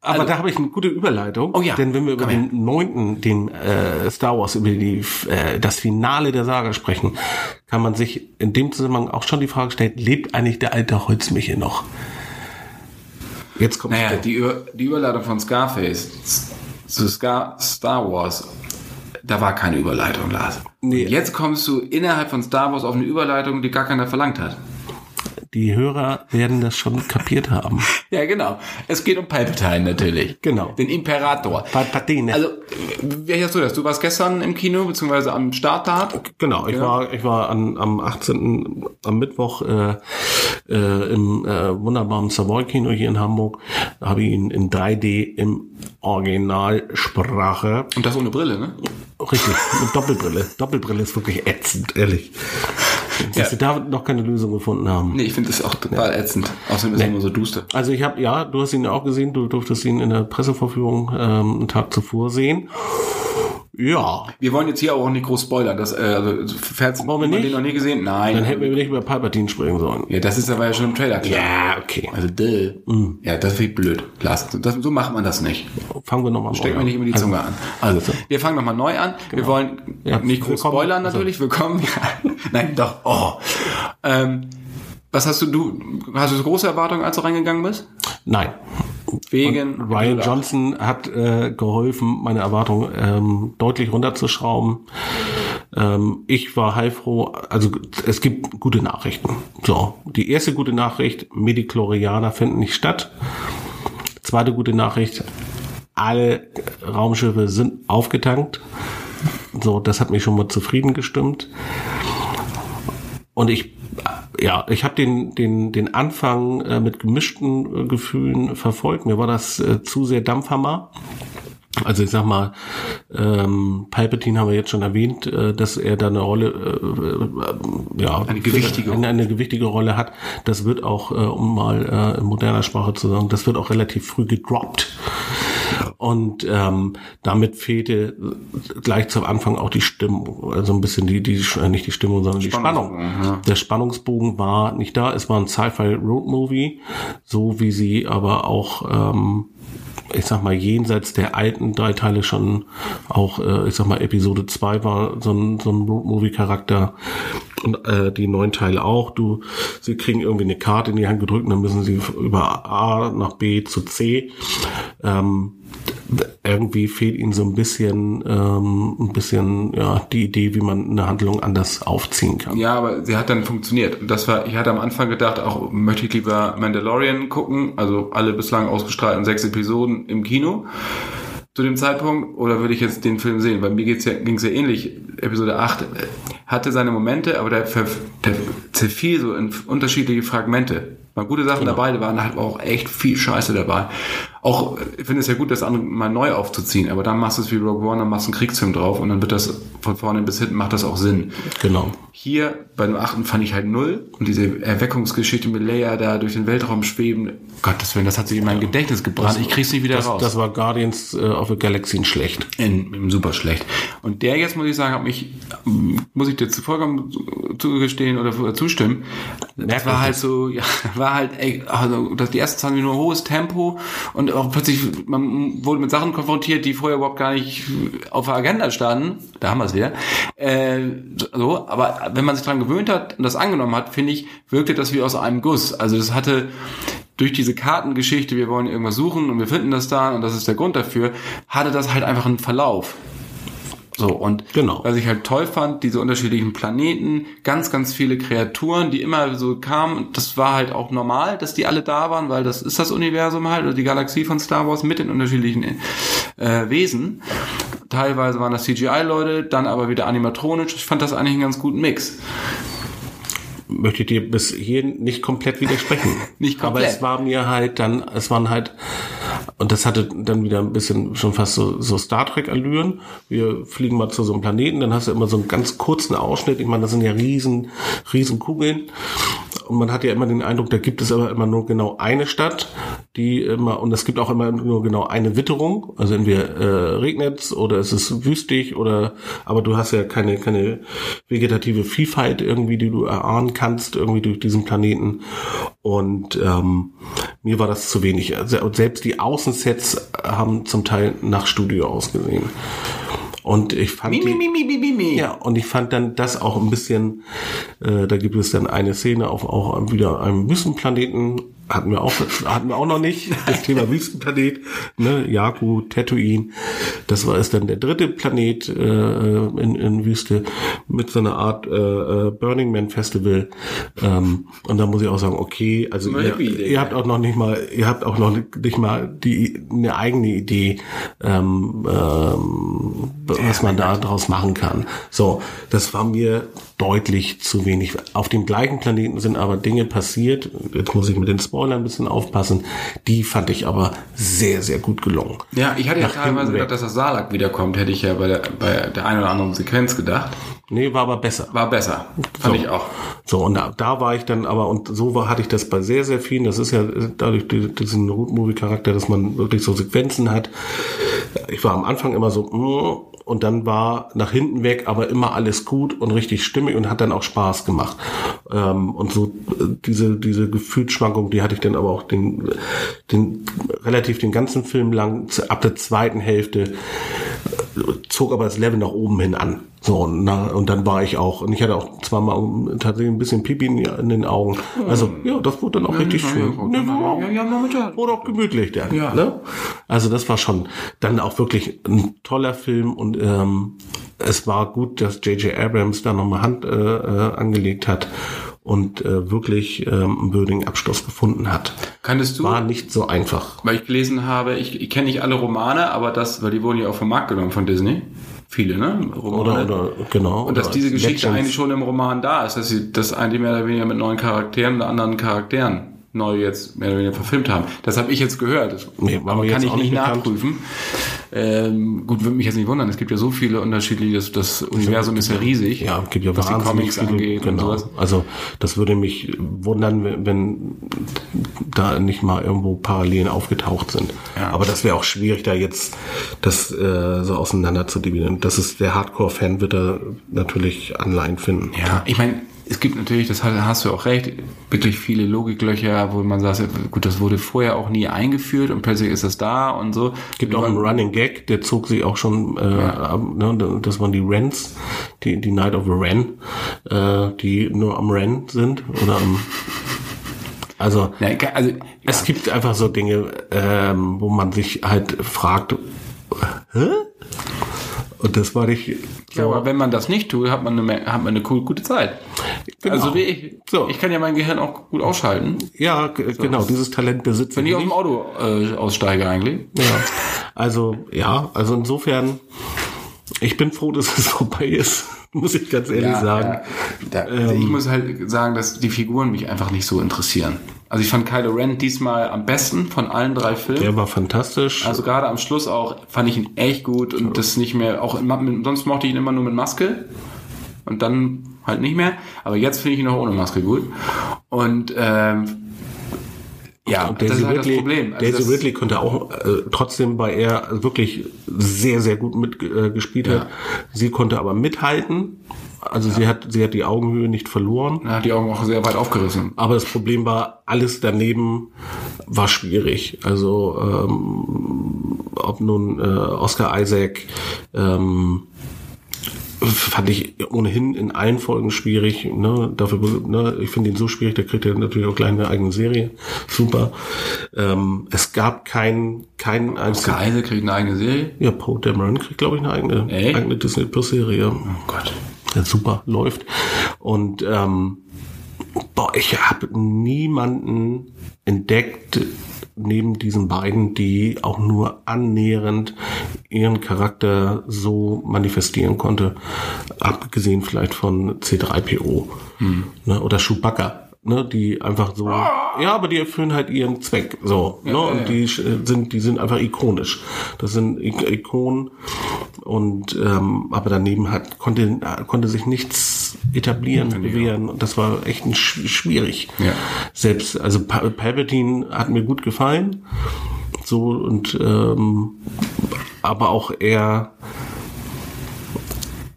Aber Also- da habe ich eine gute Überleitung. Oh ja, Denn wenn wir über den neunten, den äh, Star Wars, über die, äh, das Finale der Saga sprechen, kann man sich in dem Zusammenhang auch schon die Frage stellen, lebt eigentlich der alte Holzmichel noch? Jetzt kommt Naja, die, Über die Überleitung von Scarface zu Scar Star Wars, da war keine Überleitung, Lars. Nee. Und Jetzt kommst du innerhalb von Star Wars auf eine Überleitung, die gar keiner verlangt hat. Die Hörer werden das schon kapiert haben. Ja, genau. Es geht um Palpatine natürlich. Genau. Den Imperator. Palpatine. Also, wie hast du das? Du warst gestern im Kino, beziehungsweise am Starttag. Genau, ich Ja. war ich war an, am 18. am Mittwoch äh, äh, im äh, wunderbaren Savoy Kino hier in Hamburg. Da habe ich ihn in 3D im Originalsprache. Und das ohne Brille, ne? Richtig, mit Doppelbrille. Doppelbrille ist wirklich ätzend, ehrlich. Dass Ja. sie da noch keine Lösung gefunden haben. Nee, ich finde das auch total ätzend. Außerdem ist er immer so duster. Also ich habe, ja, du hast ihn ja auch gesehen, du durftest ihn in der Pressevorführung ähm, einen Tag zuvor sehen. Ja, Wir wollen jetzt hier auch nicht groß spoilern. Das, äh, also, Fans, Wollen wir man nicht? den noch nie gesehen? Nein. dann hätten wir nicht über Palpatine sprechen sollen. ja, das ist aber ja schon im Trailer klar. Ja, okay. Also, duh. Ja, das finde ich blöd. Lars, das, so macht man das nicht. Fangen wir nochmal Steck mir nicht immer die Zunge an. Also, wir fangen nochmal neu an. Wir wollen Ja, nicht groß willkommen. spoilern Also. natürlich. Willkommen. Ja. Nein, doch. Oh. Ähm, was hast du, du, hast du so große Erwartungen, als du reingegangen bist? Nein. Wegen Ryan Johnson hat äh, geholfen, meine Erwartungen ähm, deutlich runterzuschrauben. Ähm, ich war heilfroh. Also es gibt gute Nachrichten. So, die erste gute Nachricht: Medichlorianer finden nicht statt. Zweite gute Nachricht: Alle Raumschiffe sind aufgetankt. So, das hat mich schon mal zufrieden gestimmt. Und ich, ja, ich habe den, den, den Anfang äh, mit gemischten äh, Gefühlen verfolgt. Mir war das äh, zu sehr Dampfhammer. Also ich sag mal, ähm, Palpatine haben wir jetzt schon erwähnt, äh, dass er da eine Rolle, äh, äh, ja, Eine gewichtige eine, eine gewichtige Rolle hat. Das wird auch, äh, um mal äh, in moderner Sprache zu sagen, das wird auch relativ früh gedroppt. Und ähm, damit fehlte gleich zum Anfang auch die Stimmung, also ein bisschen die, die äh, nicht die Stimmung, sondern die Spannung. Spannungsbogen, ja. Der Spannungsbogen war nicht da. Es war ein Sci-Fi Road Movie, so wie sie aber auch ähm, ich sag mal, jenseits der alten drei Teile schon auch, äh, ich sag mal, Episode 2 war so ein, so ein Road-Movie-Charakter und äh, die neuen Teile auch. Du, sie kriegen irgendwie eine Karte in die Hand gedrückt und dann müssen sie über A nach B zu C. Ähm, irgendwie fehlt ihnen so ein bisschen, ähm, ein bisschen, ja, die Idee, wie man eine Handlung anders aufziehen kann. Ja, aber sie hat dann funktioniert. Und das war, ich hatte am Anfang gedacht, auch möchte ich lieber Mandalorian gucken, also alle bislang ausgestrahlten sechs Episoden im Kino zu dem Zeitpunkt, oder würde ich jetzt den Film sehen? Weil mir ja, ging's ja ähnlich. Episode 8 äh, hatte seine Momente, aber der, der zerfiel so in unterschiedliche Fragmente. Waren gute Sachen dabei, da waren halt auch echt viel Scheiße dabei. Auch, ich finde es ja gut, das andere mal neu aufzuziehen, aber dann machst du es wie Rogue One, dann machst du einen Kriegsfilm drauf und dann wird das von vorne bis hinten macht das auch Sinn. Genau. Hier bei dem achten fand ich halt null. Und diese Erweckungsgeschichte mit Leia da durch den Weltraum schweben, Gottes Willen, das hat sich in mein Gedächtnis gebrannt. Ich krieg's nicht wieder Das, raus. das war Guardians äh, of the Galaxy schlecht. in, in super schlecht. Und der jetzt, muss ich sagen, hat mich, muss ich dir vollkommen zugestehen oder zustimmen. Das Merkt war halt das? so, ja, war halt, ey, also, das die ersten 20 Minuten hohes Tempo und auch plötzlich, man wurde mit Sachen konfrontiert, die vorher überhaupt gar nicht auf der Agenda standen. Da haben wir es wieder. Äh, so, aber wenn man sich dran gewöhnt hat und das angenommen hat, finde ich, wirkte das wie aus einem Guss. Also das hatte, durch diese Kartengeschichte, wir wollen irgendwas suchen und wir finden das da und das ist der Grund dafür, hatte das halt einfach einen Verlauf. So, und Genau. was ich halt toll fand, diese unterschiedlichen Planeten, ganz, ganz viele Kreaturen, die immer so kamen, das war halt auch normal, dass die alle da waren, weil das ist das Universum halt, oder die Galaxie von Star Wars mit den unterschiedlichen äh, Wesen. Teilweise waren das CGI-Leute, dann aber wieder animatronisch. Ich fand das eigentlich einen ganz guten Mix. möchte ich dir bis hierhin nicht komplett widersprechen. Nicht komplett. Aber es war mir halt dann, es waren halt, und das hatte dann wieder ein bisschen schon fast so, so Star Trek Allüren. Wir fliegen mal zu so einem Planeten, dann hast du immer so einen ganz kurzen Ausschnitt. Ich meine, das sind ja riesen, riesen Kugeln. Und man hat ja immer den Eindruck, da gibt es aber immer nur genau eine Stadt, die immer, und es gibt auch immer nur genau eine Witterung, also entweder äh, regnet oder es ist wüstig oder, aber du hast ja keine, keine vegetative Vielfalt irgendwie, die du erahnen kannst, irgendwie durch diesen Planeten. Und ähm, mir war das zu wenig. Also, selbst die Außensets haben zum Teil nach Studio ausgesehen. Und ich fand Mi, mi, mi, mi, mi, mi. ja, und ich fand dann das auch ein bisschen, äh, da gibt es dann eine Szene auf auch wieder einem Wüstenplaneten, hatten wir auch, hatten wir auch noch nicht, das Thema Wüstenplanet, ne, Jakku, Tatooine, das war ist dann der dritte Planet äh, in, in Wüste mit so einer Art äh, äh, Burning Man Festival. Ähm, und da muss ich auch sagen, okay, also ihr, ihr habt auch noch nicht mal, ihr habt auch noch nicht mal die eine eigene Idee, ähm, ähm, was man da draus machen kann. So, das war mir deutlich zu wenig. Auf dem gleichen Planeten sind aber Dinge passiert. Jetzt muss ich mit den Spoilern ein bisschen aufpassen. Die fand ich aber sehr, sehr gut gelungen. Ja, ich hatte ja Nach teilweise hinten weg. gedacht, dass das Salak wiederkommt, hätte ich ja bei der, bei der einen oder anderen Sequenz gedacht. Nee, war aber besser. War besser. Fand So. ich auch. So, und da, da war ich dann aber, und so war, hatte ich das bei sehr, sehr vielen, das ist ja dadurch die- diesen Root-Movie-Charakter, dass man wirklich so Sequenzen hat. Ich war am Anfang immer so, mm, und dann war nach hinten weg, aber immer alles gut und richtig stimmig und hat dann auch Spaß gemacht. Ähm, und so äh, diese, diese Gefühlsschwankung, die hatte ich dann aber auch den, den relativ den ganzen Film lang, ab der zweiten Hälfte, zog aber das Level nach oben hin an. So, und, na, und dann war ich auch, und ich hatte auch zweimal tatsächlich ein bisschen Pipi in, den Augen. Also, ja, das wurde dann auch richtig ja, schön. ja, Ne, ja, ja, wurde auch gemütlich dann. Ja. Ne? Also das war schon dann auch wirklich ein toller Film und ähm, es war gut, dass J.J. Abrams da nochmal Hand äh, äh, angelegt hat und äh, wirklich ähm, einen würdigen Abschluss gefunden hat. Kanntest du, War nicht so einfach. weil ich gelesen habe, ich, ich kenne nicht alle Romane, aber das, weil die wurden ja auch vom Markt genommen von Disney. Viele, ne? Romane. Oder, oder genau. Und dass diese Geschichte Legends. eigentlich schon im Roman da ist, dass sie das eigentlich mehr oder weniger mit neuen Charakteren oder anderen Charakteren neu jetzt mehr oder weniger verfilmt haben. Das habe ich jetzt gehört. Das Nee, aber kann ich nicht nicht nachprüfen. Ähm, gut, würde mich jetzt nicht wundern. Es gibt ja so viele unterschiedliche, das, das Universum ist ja riesig. Ja, gibt ja was die Comics viele, angeht und genau. sowas. Also das würde mich wundern, wenn, wenn da nicht mal irgendwo Parallelen aufgetaucht sind. Ja. Aber das wäre auch schwierig, da jetzt das äh, so auseinander zu dividieren. Das ist der Hardcore-Fan wird da natürlich Anleihen finden. Ja, ich meine, es gibt natürlich, das hast, du auch recht, wirklich viele Logiklöcher, wo man sagt, gut, das wurde vorher auch nie eingeführt und plötzlich ist das da und so. gibt auch einen Running Gag, der zog sich auch schon, äh, ab, ne, das waren die Rents, die, die Night of the Ren, äh, die nur am Ren sind oder am, also Ja, also, Es gibt einfach so Dinge, ähm, wo man sich halt fragt, hä? Und das war nicht so. Ja, aber wenn man das nicht tut, hat man eine, hat man eine cool, gute Zeit. Genau. Also wie ich. So. Ich kann ja mein Gehirn auch gut ausschalten. ja, g- genau, dieses Talent besitzt Wenn ich aus dem Auto äh, aussteige eigentlich. Ja. Also, ja, also insofern, ich bin froh, dass es vorbei ist, muss ich ganz ehrlich sagen. Ja, da, also ich muss halt sagen, dass die Figuren mich einfach nicht so interessieren. Also ich fand Kylo Ren diesmal am besten von allen drei Filmen. Der war fantastisch. Also gerade am Schluss auch fand ich ihn echt gut und das nicht mehr, auch mit, sonst mochte ich ihn immer nur mit Maske und dann halt nicht mehr. Aber jetzt finde ich ihn auch ohne Maske gut. Und ähm, ja, Und das Daisy ist halt Ridley, das Problem. Also Daisy Ridley konnte auch äh, trotzdem, weil er wirklich sehr, sehr gut mitgespielt äh, gespielt hat. Sie konnte aber mithalten. Also sie hat, sie hat die Augenhöhe nicht verloren. Er hat die Augen auch sehr weit aufgerissen. Aber das Problem war, alles daneben war schwierig. Also ähm, ob nun äh, Oscar Isaac ähm, fand ich ohnehin in allen Folgen schwierig. Ne? Dafür, ne? Ich finde ihn so schwierig, der kriegt ja natürlich auch gleich eine eigene Serie. Super. Ähm, es gab kein kein einzigen. Oscar Isaac kriegt eine eigene Serie. Ja, Poe Dameron kriegt, glaube ich, eine eigene, Ey? eigene Disney Plus Serie. Oh Gott. Super, läuft. Und ähm, boah, ich habe niemanden entdeckt neben diesen beiden, die auch nur annähernd ihren Charakter so manifestieren konnte, abgesehen vielleicht von C3PO ne, oder Chewbacca. Ne, die einfach so, ja, aber die erfüllen halt ihren Zweck, so, ne, und die äh, sind, die sind einfach ikonisch. Das sind Ik Ikonen und ähm, aber daneben hat konnte konnte sich nichts etablieren, bewähren und das war echt ein, sch- schwierig. Ja. Selbst also Pa- Palpatine hat mir gut gefallen, so und ähm, aber auch eher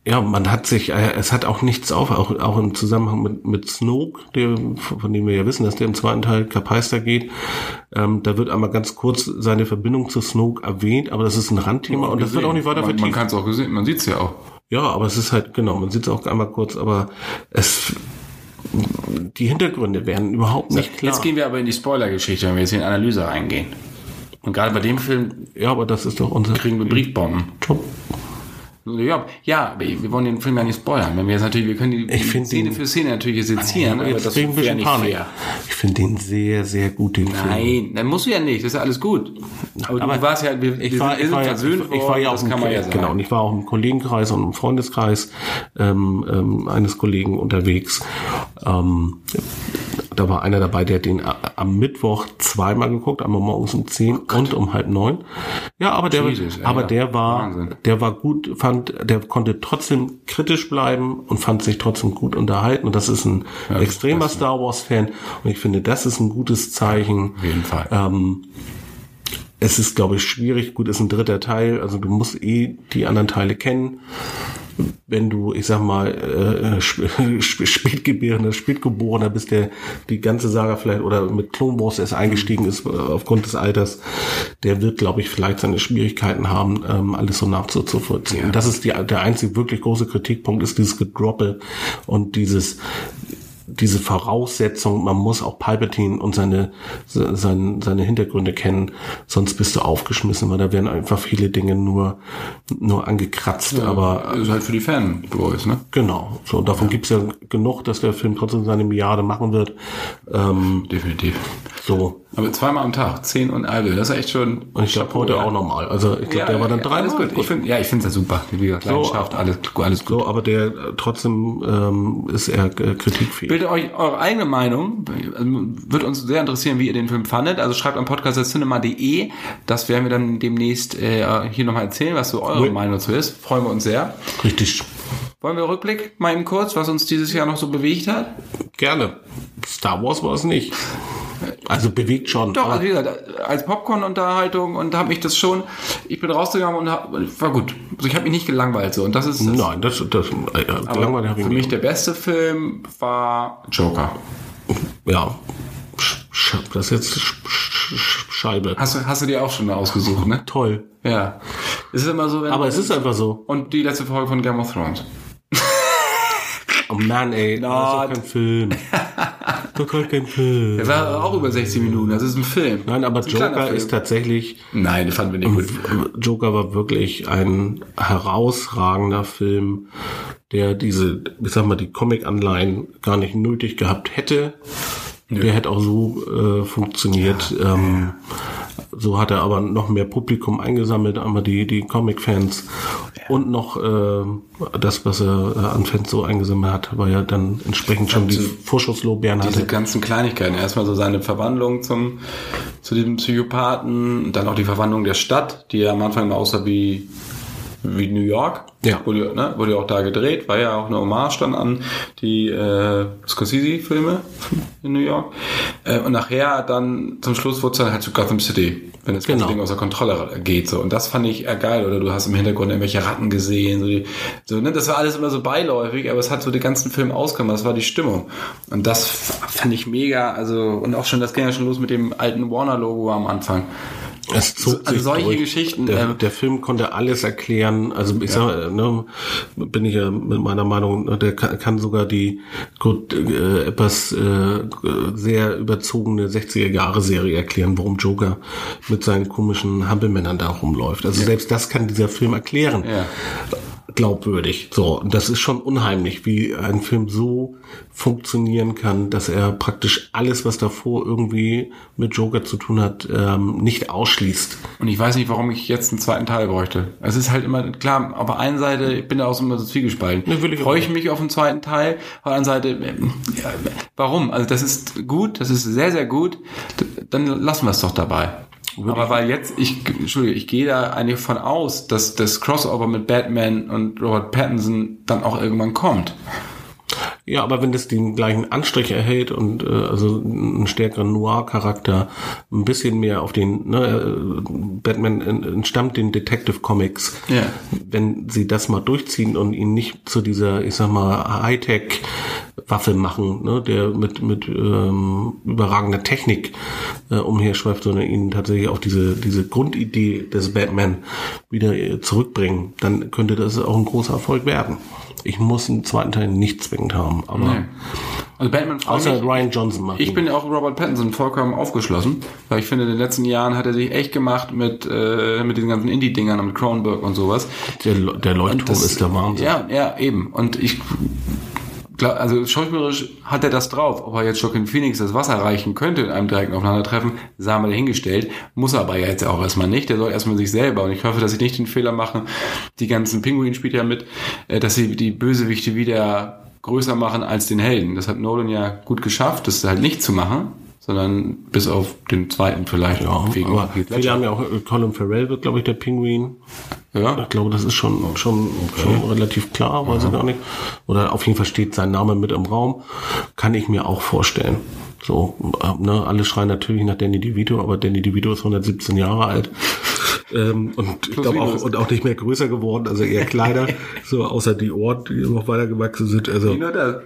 ja, man hat sich, äh, es hat auch nichts auf, auch, auch im Zusammenhang mit, mit Snoke, der, von dem wir ja wissen, dass der im zweiten Teil Kapaister geht. Ähm, da wird einmal ganz kurz seine Verbindung zu Snoke erwähnt, aber das ist ein Randthema und das wird auch nicht weiter Man, man vertieft. kann es auch gesehen, man sieht es ja auch. Ja, aber es ist halt, genau, man sieht es auch einmal kurz, aber es, die Hintergründe werden überhaupt nicht klar. Jetzt gehen wir aber in die Spoiler-Geschichte, wenn wir jetzt in die Analyse reingehen. Und gerade bei dem Film ja, aber das ist doch unser kriegen wir Briefbomben. Job. Ja, ja, aber wir wollen den Film ja nicht spoilern. Wenn wir jetzt natürlich, wir können die Ich Szene ihn- für Szene natürlich sezieren, aber Jetzt das wäre bisschen nicht Panik. fair. Ich finde den sehr, sehr gut, den Film. Nein, dann musst du ja nicht, das ist ja alles gut. Aber, Aber du warst ja, wir, ich war, ich war, ja, ich, ich war ja auch im, kann man ja sagen. genau, und ich war auch im Kollegenkreis und im Freundeskreis ähm, ähm, eines Kollegen unterwegs. Ähm, da war einer dabei, der hat den a- am Mittwoch zweimal geguckt, einmal morgens um 10 und um halb neun. Ja, aber der, Jesus, aber ja. der war, Wahnsinn. der war gut, fand, der konnte trotzdem kritisch bleiben und fand sich trotzdem gut unterhalten. Und das ist ein extremer Star Wars Fan. Und ich finde, das ist ein gutes Zeichen. Auf jeden Fall. Ähm, es ist, glaube ich, schwierig. Gut, ist ein dritter Teil. Also du musst eh die anderen Teile kennen. Wenn du, ich sag mal, äh, sp- Spätgebärender, Spätgeborener bist, der die ganze Saga vielleicht oder mit Clone Wars erst eingestiegen ist äh, aufgrund des Alters, der wird, glaube ich, vielleicht seine Schwierigkeiten haben, ähm, alles so nachzuvollziehen. Und Das ist die, der einzige wirklich große Kritikpunkt, ist dieses Gedroppe und dieses diese Voraussetzung, man muss auch Palpatine und seine, se- seine, seine Hintergründe kennen, sonst bist du aufgeschmissen, weil da werden einfach viele Dinge nur, nur angekratzt, aber Das ist halt für die Fanboys, ne? genau, so, davon gibt's ja genug, dass der Film trotzdem seine Milliarde machen wird, ähm, Definitiv. so. Aber zweimal am Tag, 10 und Albe, das ist echt schon. Und ich glaube heute auch nochmal, also ich glaube, der war dann dreimal. Gut. Ich find, ja, ich finde es ja super. Gesagt, Leidenschaft, alles, alles gut. So, aber der äh, trotzdem ähm, ist er äh, kritikfähig. Bildet euch eure eigene Meinung. Also, Wird uns sehr interessieren, wie ihr den Film fandet. Also schreibt am podcast.cinema.de. Das werden wir dann demnächst äh, hier nochmal erzählen, was so eure Oui. Meinung dazu ist. Freuen wir uns sehr. Richtig Wollen wir Rückblick mal eben kurz, was uns dieses Jahr noch so bewegt hat? gerne. Star Wars war es nicht. Also bewegt schon. Doch, wie gesagt, als Popcorn-Unterhaltung und habe mich das schon, ich bin rausgegangen und hab, war gut. Also ich habe mich nicht gelangweilt so und das ist das. Nein, das, das äh, Aber langweilig habe ich für mich nicht. der beste Film war Joker. Ja, das ist jetzt Sch- Sch- Sch- Scheibe. Hast du, hast du dir auch schon ausgesucht, ne? Toll. Ja. Es ist immer so, wenn Aber es ist einfach so. und die letzte Folge von Game of Thrones. Oh Mann, ey, das ist doch Not. kein Film. doch halt kein Film. Der war auch über 60 Minuten, das ist ein Film. Nein, aber ist Joker ist tatsächlich, Nein, das fanden wir nicht gut. Joker war wirklich ein herausragender Film, der diese, ich sag mal, die Comic-Anleihen gar nicht nötig gehabt hätte. Der hätte auch so äh, funktioniert. ähm, So hat er aber noch mehr Publikum eingesammelt, einmal die, die Comic-Fans und noch äh, das, was er äh, an Fans so eingesammelt hat, weil er dann entsprechend schon die Vorschusslorbeeren Diese hatte. ganzen Kleinigkeiten. Erstmal so seine Verwandlung zum, zu diesem Psychopathen, und dann auch die Verwandlung der Stadt, die ja am Anfang immer aussah wie, wie New York. Ja. Wurde, ne, wurde ja auch da gedreht, war ja auch eine Hommage dann an die äh, Scorsese-Filme in New York. Äh, und nachher dann zum Schluss wurde es dann halt zu Gotham City, wenn das ganze Genau. Ding außer Kontrolle geht. So. Und das fand ich eher geil. Oder du hast im Hintergrund irgendwelche Ratten gesehen. So die, so, ne? Das war alles immer so beiläufig, aber es hat so den ganzen Film ausgemacht. Das war die Stimmung. Und das fand ich mega. Also, und auch schon, das ging ja schon los mit dem alten Warner-Logo am Anfang. Es zog Also solche durch. Geschichten, Der, ähm, der Film konnte alles erklären. Also ich sag, ne, bin ich ja mit meiner Meinung, ne, der kann, kann sogar die gut, äh, etwas äh, sehr überzogene 60er Jahre Serie erklären, warum Joker mit seinen komischen Hampelmännern da rumläuft. Also selbst das kann dieser Film erklären. Ja. Glaubwürdig. So, und das ist schon unheimlich, wie ein Film so funktionieren kann, dass er praktisch alles, was davor irgendwie mit Joker zu tun hat, ähm, nicht ausschließt. Und ich weiß nicht, warum ich jetzt einen zweiten Teil bräuchte. Es ist halt immer, klar, auf der einen Seite, ich bin da auch so immer so zwiegespalten. Ne, will ich Freue auch. ich mich auf einen zweiten Teil, auf der anderen Seite, ähm, ja, warum? Also das ist gut, das ist sehr, sehr gut, dann lassen wir es doch dabei. Aber weil jetzt, ich, Entschuldige, ich gehe da eigentlich von aus, dass das Crossover mit Batman und Robert Pattinson dann auch irgendwann kommt. Ja, aber wenn das den gleichen Anstrich erhält und äh, also einen stärkeren Noir-Charakter, ein bisschen mehr auf den, ne, äh, Batman en- entstammt den Detective Comics, Ja. wenn sie das mal durchziehen und ihn nicht zu dieser, ich sag mal, Hightech Waffe machen, ne, der mit mit ähm, überragender Technik äh, umherschweift, sondern ihn tatsächlich auf diese diese Grundidee des Batman wieder äh, zurückbringen, dann könnte das auch ein großer Erfolg werden. Ich muss einen zweiten Teil nicht zwingend haben, aber Nee. Also Batman außer mich. Ryan Johnson macht Ich ihn. bin auch Robert Pattinson vollkommen aufgeschlossen, weil ich finde, in den letzten Jahren hat er sich echt gemacht mit, äh, mit diesen ganzen Indie-Dingern und mit Cronenberg und sowas. der, der Leuchtturm Das- ist der Wahnsinn. Ja, ja, eben. Und ich also schauspielerisch hat er das drauf. Ob er jetzt Joaquin Phoenix das Wasser reichen könnte in einem direkten Aufeinandertreffen, sei mal dahingestellt. Muss er aber ja jetzt auch erstmal nicht. Der soll erstmal sich selber. Und ich hoffe, dass sie nicht den Fehler machen, die ganzen Pinguin spielt ja mit, äh, dass sie die Bösewichte wieder größer machen als den Helden. Das hat Nolan ja gut geschafft, das halt nicht zu machen, sondern bis auf den zweiten vielleicht. Ja, wegen aber viele haben ja auch, äh, Colin Farrell wird, glaube ich, der Pinguin. Ja. Ich glaube, das ist schon, schon, schon relativ klar, weiß ich gar nicht. Oder auf jeden Fall steht sein Name mit im Raum. Kann ich mir auch vorstellen. So, äh, ne, alle schreien natürlich nach Danny DeVito, aber Danny DeVito ist 117 Jahre alt. Ähm, und ich glaube auch, und auch nicht mehr größer geworden, also eher kleiner, so außer die Ohren, die noch weiter gewachsen sind. Also, das.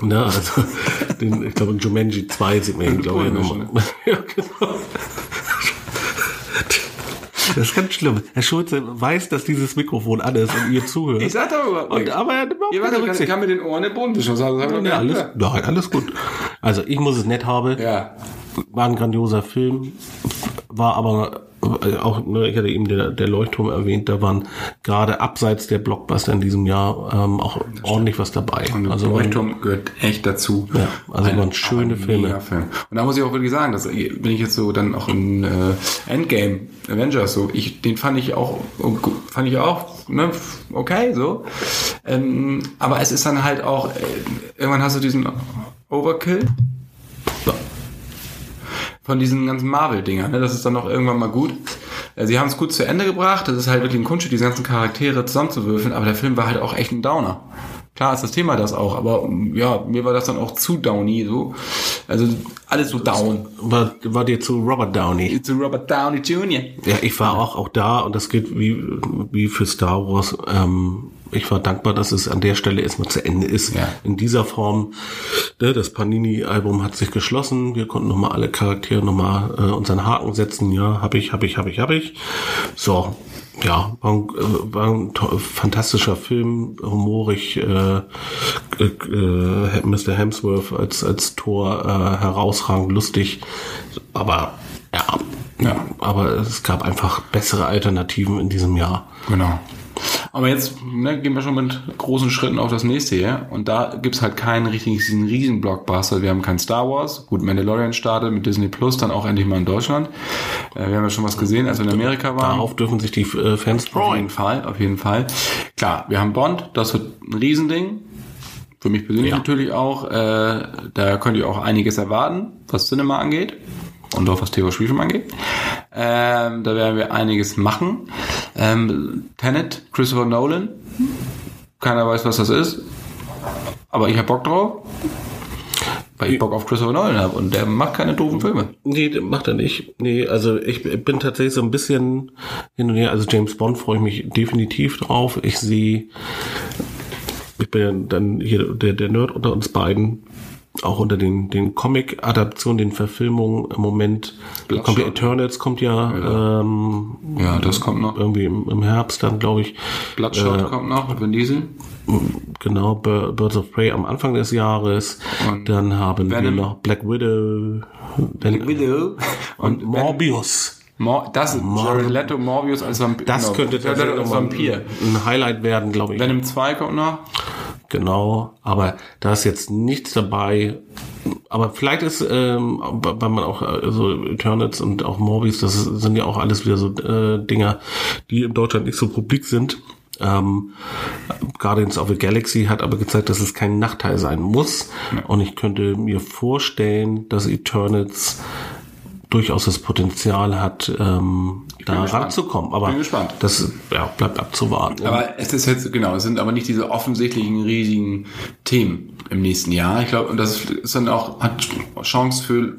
ne, also den, ich glaube in Jumanji 2 sieht man ihn, glaube ich, nochmal. ja, genau. Das ist ganz schlimm. Herr Schulze weiß, dass dieses Mikrofon an ist und ihr zuhört. Ich sag doch überhaupt und, aber er nimmt überhaupt keine ich kann, Rücksicht. kann mit den Ohren den Boden haben wir Ja, alles, nein, alles gut. Also ich muss es nett haben. Ja. War ein grandioser Film. War aber auch, ne, ich hatte eben der, der Leuchtturm erwähnt, da waren gerade abseits der Blockbuster in diesem Jahr ähm, auch ordentlich was dabei. Und also Leuchtturm gehört echt dazu. Ja, also waren schöne ein Filme. Mega-Film. Und da muss ich auch wirklich sagen, dass wenn ich jetzt so dann auch in äh, Endgame Avengers so, ich den fand ich auch fand ich auch ne, okay so. Ähm, aber es ist dann halt auch äh, irgendwann hast du diesen Overkill von diesen ganzen Marvel-Dingern. Ne? Das ist dann noch irgendwann mal gut. Äh, Sie haben es gut zu Ende gebracht. Das ist halt wirklich ein Kunststück, diese ganzen Charaktere zusammenzuwürfeln. Aber der Film war halt auch echt ein Downer. Klar ist das Thema das auch, aber um, ja, mir war das dann auch zu downy so. Also alles so down. war, war dir zu Robert Downey. Zu Robert Downey Jr. Ja, ich war auch, auch da und das gilt wie, wie für Star Wars. Ähm, ich war dankbar, dass es an der Stelle erstmal zu Ende ist. Ja. In dieser Form. Ne, das Panini-Album hat sich geschlossen. Wir konnten nochmal alle Charaktere nochmal äh, unseren Haken setzen. Ja, hab ich, hab ich, hab ich, hab ich. So. Ja, war ein, äh, war ein fantastischer Film, humorig, äh, äh, äh, Mr. Hemsworth als, als Tor äh, herausragend, lustig, aber ja, Ja. aber es gab einfach bessere Alternativen in diesem Jahr. Genau. Aber jetzt ne, gehen wir schon mit großen Schritten auf das nächste hier. Und da gibt's halt keinen richtigen riesen Blockbuster. Wir haben kein Star Wars. Gut, Mandalorian startet mit Disney Plus, dann auch endlich mal in Deutschland. Äh, wir haben ja schon was gesehen, als wir in Amerika waren. Darauf dürfen sich die äh, Fans Auf freuen. jeden Fall, auf jeden Fall. Klar, wir haben Bond, das wird ein Riesending. Für mich persönlich Ja. natürlich auch. Äh, da könnt ihr auch einiges erwarten, was Cinema angeht und auch was TV-Spielfilm angeht. Ähm, da werden wir einiges machen. Ähm, Tenet, Christopher Nolan. Keiner weiß, was das ist. Aber ich hab Bock drauf. Weil ich Bock auf Christopher Nolan habe und der macht keine doofen Filme. Nee, macht er nicht. Nee, also ich bin tatsächlich so ein bisschen hin und her. Also James Bond freue ich mich definitiv drauf. Ich sehe, ich bin ja dann hier der, der Nerd unter uns beiden, auch unter den, den Comic-Adaptionen, den Verfilmungen im Moment. Bloodshot. Kommt ja Eternals, kommt ja, Ähm, Ja, das kommt noch. irgendwie im, im Herbst dann, glaube ich. Bloodshot kommt noch mit Vin Diesel. Genau, Bir- Birds of Prey am Anfang des Jahres. Und dann haben Venom. wir noch Black Widow, Black Widow. und Morbius. Mor das Jared Leto, Morbius als Vampir. Das genau. könnte tatsächlich als Vampir. ein Highlight werden, glaube ich. Venom 2 kommt noch. Genau, aber da ist jetzt nichts dabei. Aber vielleicht ist, ähm, weil man auch äh, so Eternals und auch Morbius, das ist- sind ja auch alles wieder so äh, Dinger, die in Deutschland nicht so publik sind. Ähm, Guardians of the Galaxy hat aber gezeigt, dass es kein Nachteil sein muss. Und ich könnte mir vorstellen, dass Eternals durchaus das Potenzial hat, ähm, da gespannt. ranzukommen. Aber Bin gespannt. das ja, bleibt abzuwarten. Aber es ist jetzt, genau, es sind aber nicht diese offensichtlichen riesigen Themen im nächsten Jahr. Ich glaube, und das ist dann auch, hat Chance für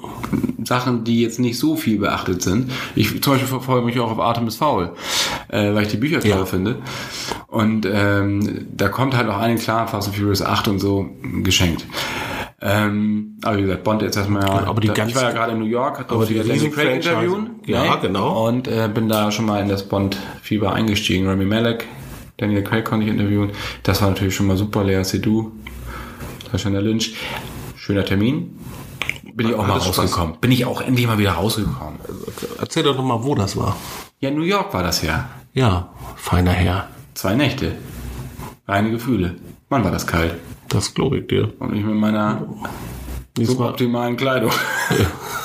Sachen, die jetzt nicht so viel beachtet sind. Ich zum Beispiel verfolge mich auch auf Artemis Fowl, äh, weil ich die Bücher toll Ja. finde. Und ähm, da kommt halt auch einen klar, Fast and Furious 8 und so geschenkt. Ähm, aber wie gesagt, Bond jetzt erstmal ja. Aber die da, ganz- ich war ja gerade in New York, hatte aber die Daniel riesen Craig interviewen. Ja, genau. Und äh, bin da schon mal in das Bond-Fieber eingestiegen. Rami Malek, Daniel Craig konnte ich interviewen. Das war natürlich schon mal super. Lea Seydoux, Tashana Lynch. Schöner Termin. Bin ich auch mal Hat Spaß. rausgekommen. Bin ich auch endlich mal wieder rausgekommen. Erzähl doch noch mal, wo das war. Ja, New York war das ja. Ja, feiner Herr. Zwei Nächte. Reine Gefühle. Mann, war das kalt. Das glaube ich dir. Und ich mit meiner Diesmal, suboptimalen Kleidung. Ja,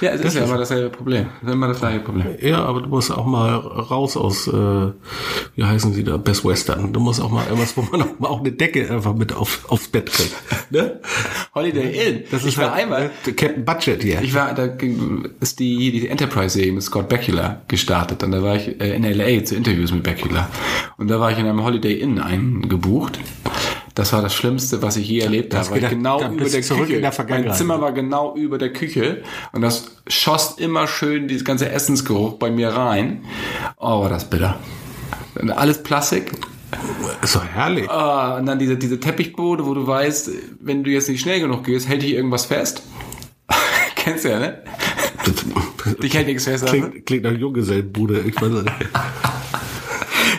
es ist ja immer dasselbe Problem. Es ist immer das gleiche Problem. ja, aber du musst auch mal raus aus, äh, wie heißen sie da, Best Western. Du musst auch mal irgendwas, wo man auch, mal auch eine Decke einfach mit auf, aufs Bett kriegt. Ne? Holiday Inn. Das ist ich war halt, einmal, ne, Captain Budget hier. Ich war, da ist die, die Enterprise-Serie mit Scott Bakula gestartet und da war ich äh, in L.A. zu Interviews mit Bakula und da war ich in einem Holiday Inn eingebucht. Das war das Schlimmste, was ich je erlebt habe, gedacht, genau über der Küche, der mein. Zimmer war genau über der Küche und das schoss immer schön dieses ganze Essensgeruch bei mir rein. Oh, war das bitter. Und Alles Plastik, ist doch herrlich. Ah, und dann diese, diese Teppichbode, wo du weißt, wenn du jetzt nicht schnell genug gehst, hält dich irgendwas fest. Kennst du ja, ne? Dich hält nichts fest. Klingt, klingt nach Junggesellenbude. Ich weiß nicht.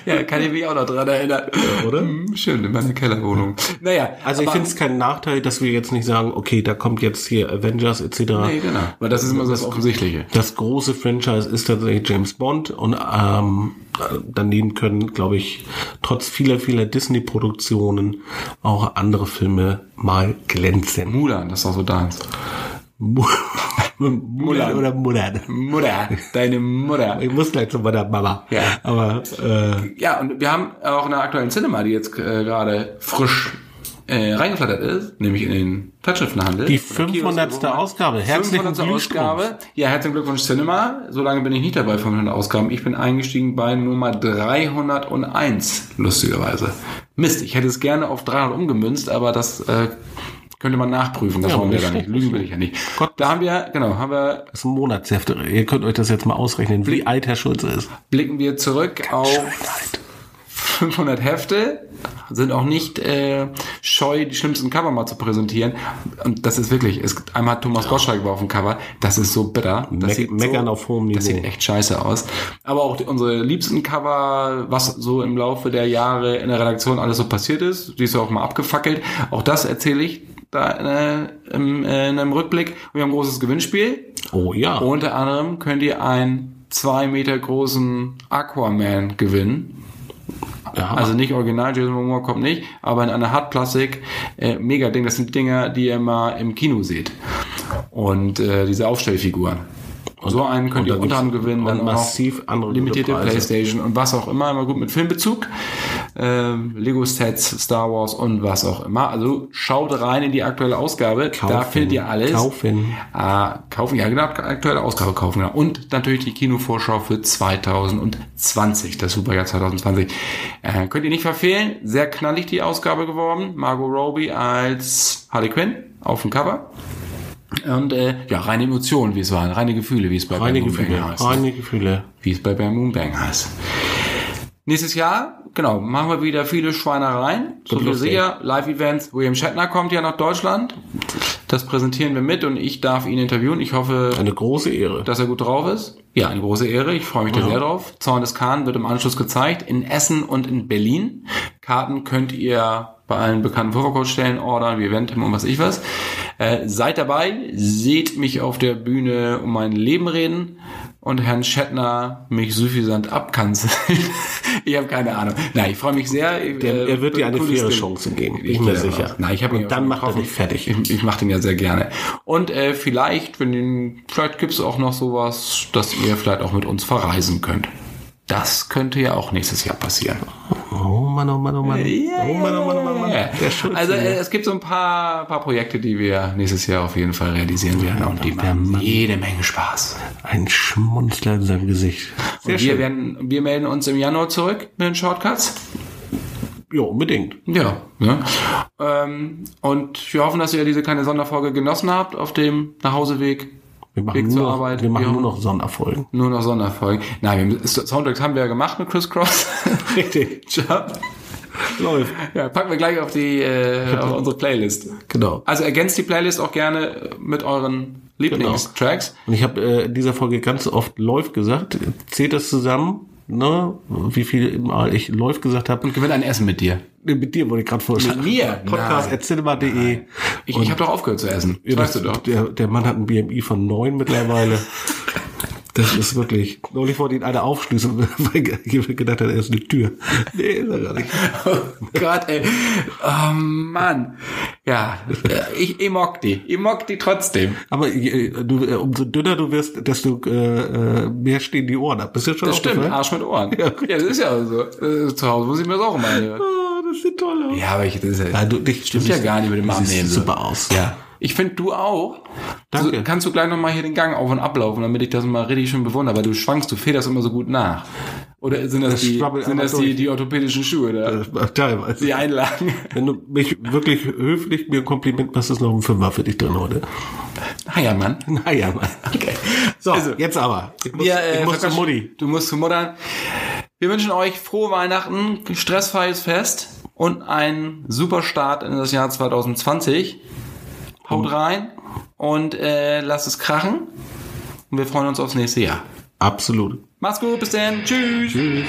Ja, kann ich mich auch noch dran erinnern. oder? Hm, Schön, in meiner Kellerwohnung. Naja. Also ich finde es keinen Nachteil, dass wir jetzt nicht sagen, okay, da kommt jetzt hier Avengers etc. Nee, genau. Weil das ist immer so das Offensichtliche. Das große Franchise ist tatsächlich James Bond und ähm, daneben können, glaube ich, trotz vieler, vieler Disney-Produktionen auch andere Filme mal glänzen. Mulan, das ist auch so deins. Mu- Mulan oder Mulan. Mutter, deine Mutter. Ich muss gleich zu meiner Mama. Ja. Aber äh, Ja, und wir haben auch in der aktuellen Cinema, die jetzt äh, gerade frisch äh, reingeflattert ist, nämlich in den Zeitschriftenhandel. die Oder Kiosk, 500. wo man- Ausgabe. Herzlichen 500. Glückwunsch. Ausgabe. Ja, herzlichen Glückwunsch Cinema. So lange bin ich nicht dabei, 500 Ausgaben. Ich bin eingestiegen bei Nummer 301, lustigerweise. Mist, ich hätte es gerne auf 300 umgemünzt, aber das äh, könnte man nachprüfen. Das Ja, wollen wir gar nicht. Lügen will ich ja nicht. Gott. Da haben wir, genau, haben wir, Das ist ein Monatshefte. Ihr könnt euch das jetzt mal ausrechnen, wie alt Herr Schulze ist. blicken wir zurück auf 500 Hefte, sind auch nicht äh, scheu, die schlimmsten Cover mal zu präsentieren. Und das ist wirklich, es einmal Thomas Gottschalk war auf dem Cover, das ist so bitter. Das Me- sieht meckern so, auf hohem Das sieht Niveau. echt scheiße aus. Aber auch die, unsere liebsten Cover, was so im Laufe der Jahre in der Redaktion alles so passiert ist, die ist ja auch mal abgefackelt. Auch das erzähle ich da äh, im, äh, in einem Rückblick. Wir haben ein großes Gewinnspiel. Oh ja. Unter anderem könnt ihr einen zwei Meter großen Aquaman gewinnen. ja. Also nicht original, Jason Momoa kommt nicht, aber in einer Hartplastik äh, mega Ding. Das sind Dinger, die ihr mal im Kino seht. Und äh, diese Aufstellfiguren. So einen könnt und ihr da unter anderem gewinnen. und Dann auch massiv andere limitierte. Playstation und was auch immer, immer gut mit Filmbezug. Ähm, Lego-Sets, Star Wars und was auch immer. Also schaut rein in die aktuelle Ausgabe. Da Kaufen. findet ihr alles. Kaufen. Ah, kaufen, ja genau, aktuelle Ausgabe kaufen. Genau. Und natürlich die Kinovorschau für 2020, das Superjahr 2020. Äh, könnt ihr nicht verfehlen. Sehr knallig die Ausgabe geworden. Margot Robbie als Harley Quinn auf dem Cover. Und äh, ja, reine Emotionen, wie es war, reine Gefühle, wie es bei Reine Bang Gefühle. heißt. Reine Gefühle. Wie es bei Bam Boom Bang heißt. Nächstes Jahr, genau, machen wir wieder viele Schweinereien. So lustig. sicher. Live-Events. William Shatner kommt ja nach Deutschland. Das präsentieren wir mit und ich darf ihn interviewen. Ich hoffe, Eine große Ehre. dass er gut drauf ist. Ja, eine große Ehre. Ich freue mich da sehr drauf. Zorn des Kahn wird im Anschluss gezeigt in Essen und in Berlin. Karten könnt ihr bei allen bekannten Vorverkaufsstellen ordern, wie Eventim und was ich was. Äh, seid dabei, seht mich auf der Bühne um mein Leben reden und Herrn Schettner mich suffisant abkanzeln. ich habe keine Ahnung. Nein, ich freue mich sehr. Der, Äh, er wird dir eine faire. Chance geben, bin Ich mir sicher. Nein, ich ihn Und dann macht er dich fertig. Ich, ich mache den ja sehr gerne. Und äh, vielleicht, wenn den, vielleicht gibt's auch noch sowas, dass ihr vielleicht auch mit uns verreisen könnt. Das könnte ja auch nächstes Jahr passieren. Oh Mann, oh Mann, oh Mann. Oh Mann, oh Mann, oh Mann, oh Mann. Ja. Der Schulze. Also äh, es gibt so ein paar, paar Projekte, die wir nächstes Jahr auf jeden Fall realisieren werden und die der machen Mann. jede Menge Spaß. Ein Schmunzler in seinem Gesicht. Sehr Und wir schön. werden, wir melden uns im Januar zurück mit den Shortcuts. Ja, unbedingt. Ja. Ne? Ähm, und wir hoffen, dass ihr diese kleine Sonderfolge genossen habt auf dem Nachhauseweg. Wir machen, Weg nur zur noch, Arbeit. wir machen Wir- nur noch Sonderfolgen. Nur noch Sonderfolgen. Nein, Soundtracks haben wir ja gemacht mit Chris Cross. Richtig. Tja. Läuft. Ja, packen wir gleich auf die äh, auf unsere Playlist. Genau. Also ergänzt die Playlist auch gerne mit euren Lieblingstracks. Und ich habe äh, in dieser Folge ganz oft läuft gesagt. Zählt das zusammen? Ne? Wie viel Mal ich läuft gesagt habe. Und gewinn ein Essen mit dir. Nee, Mit dir wollte ich gerade vorstellen. Mit mir? Podcast Nein. at cinema.de. Ich, ich habe doch aufgehört zu essen. Das Ja, weißt du doch. Der, der Mann hat ein BMI von neun mittlerweile. Das ist wirklich. Neulich wollte ihn einer aufschließen, weil ich gedacht hat, er ist eine Tür. Nee, ist er gar nicht. Oh Gott, ey. Oh Mann. Ja, ich, ich mag die. Ich mag die trotzdem. Aber äh, du, äh, umso dünner du wirst, desto äh, äh, mehr stehen die Ohren ab. Bist du schon Das stimmt? Arsch mit Ohren. Ja, das ist ja so. Äh, Zu Hause muss ich mir das auch immer hören. Das sieht toll aus. Ja, aber ich, das ist ja, du, dich, stimmt du ja gar nicht mit dem du Arm siehst nehmen. super aus. Ja. Ich finde, du auch. Danke. So, kannst du gleich nochmal hier den Gang auf und ablaufen, damit ich das mal richtig schön bewundere, weil du schwankst, du federst immer so gut nach. Oder sind das, Das die, sind das die, durch. die orthopädischen Schuhe da? Teilweise. Die Einlagen. Wenn du mich wirklich höflich mir ein Kompliment machst, ist noch ein Fünfer für dich drin heute. Ah ja, Mann. Naja, Mann. Okay. So, Also, jetzt aber. Ich muss, Wir, äh, ich muss verquatschen- Mutti. Du musst zu Muttern. Wir wünschen euch frohe Weihnachten, stressfreies Fest und einen super Start in das Jahr 2020. Haut rein und äh, lasst es krachen. Und wir freuen uns aufs nächste Jahr. Absolut. Macht's gut, bis dann. Tschüss. Tschüss.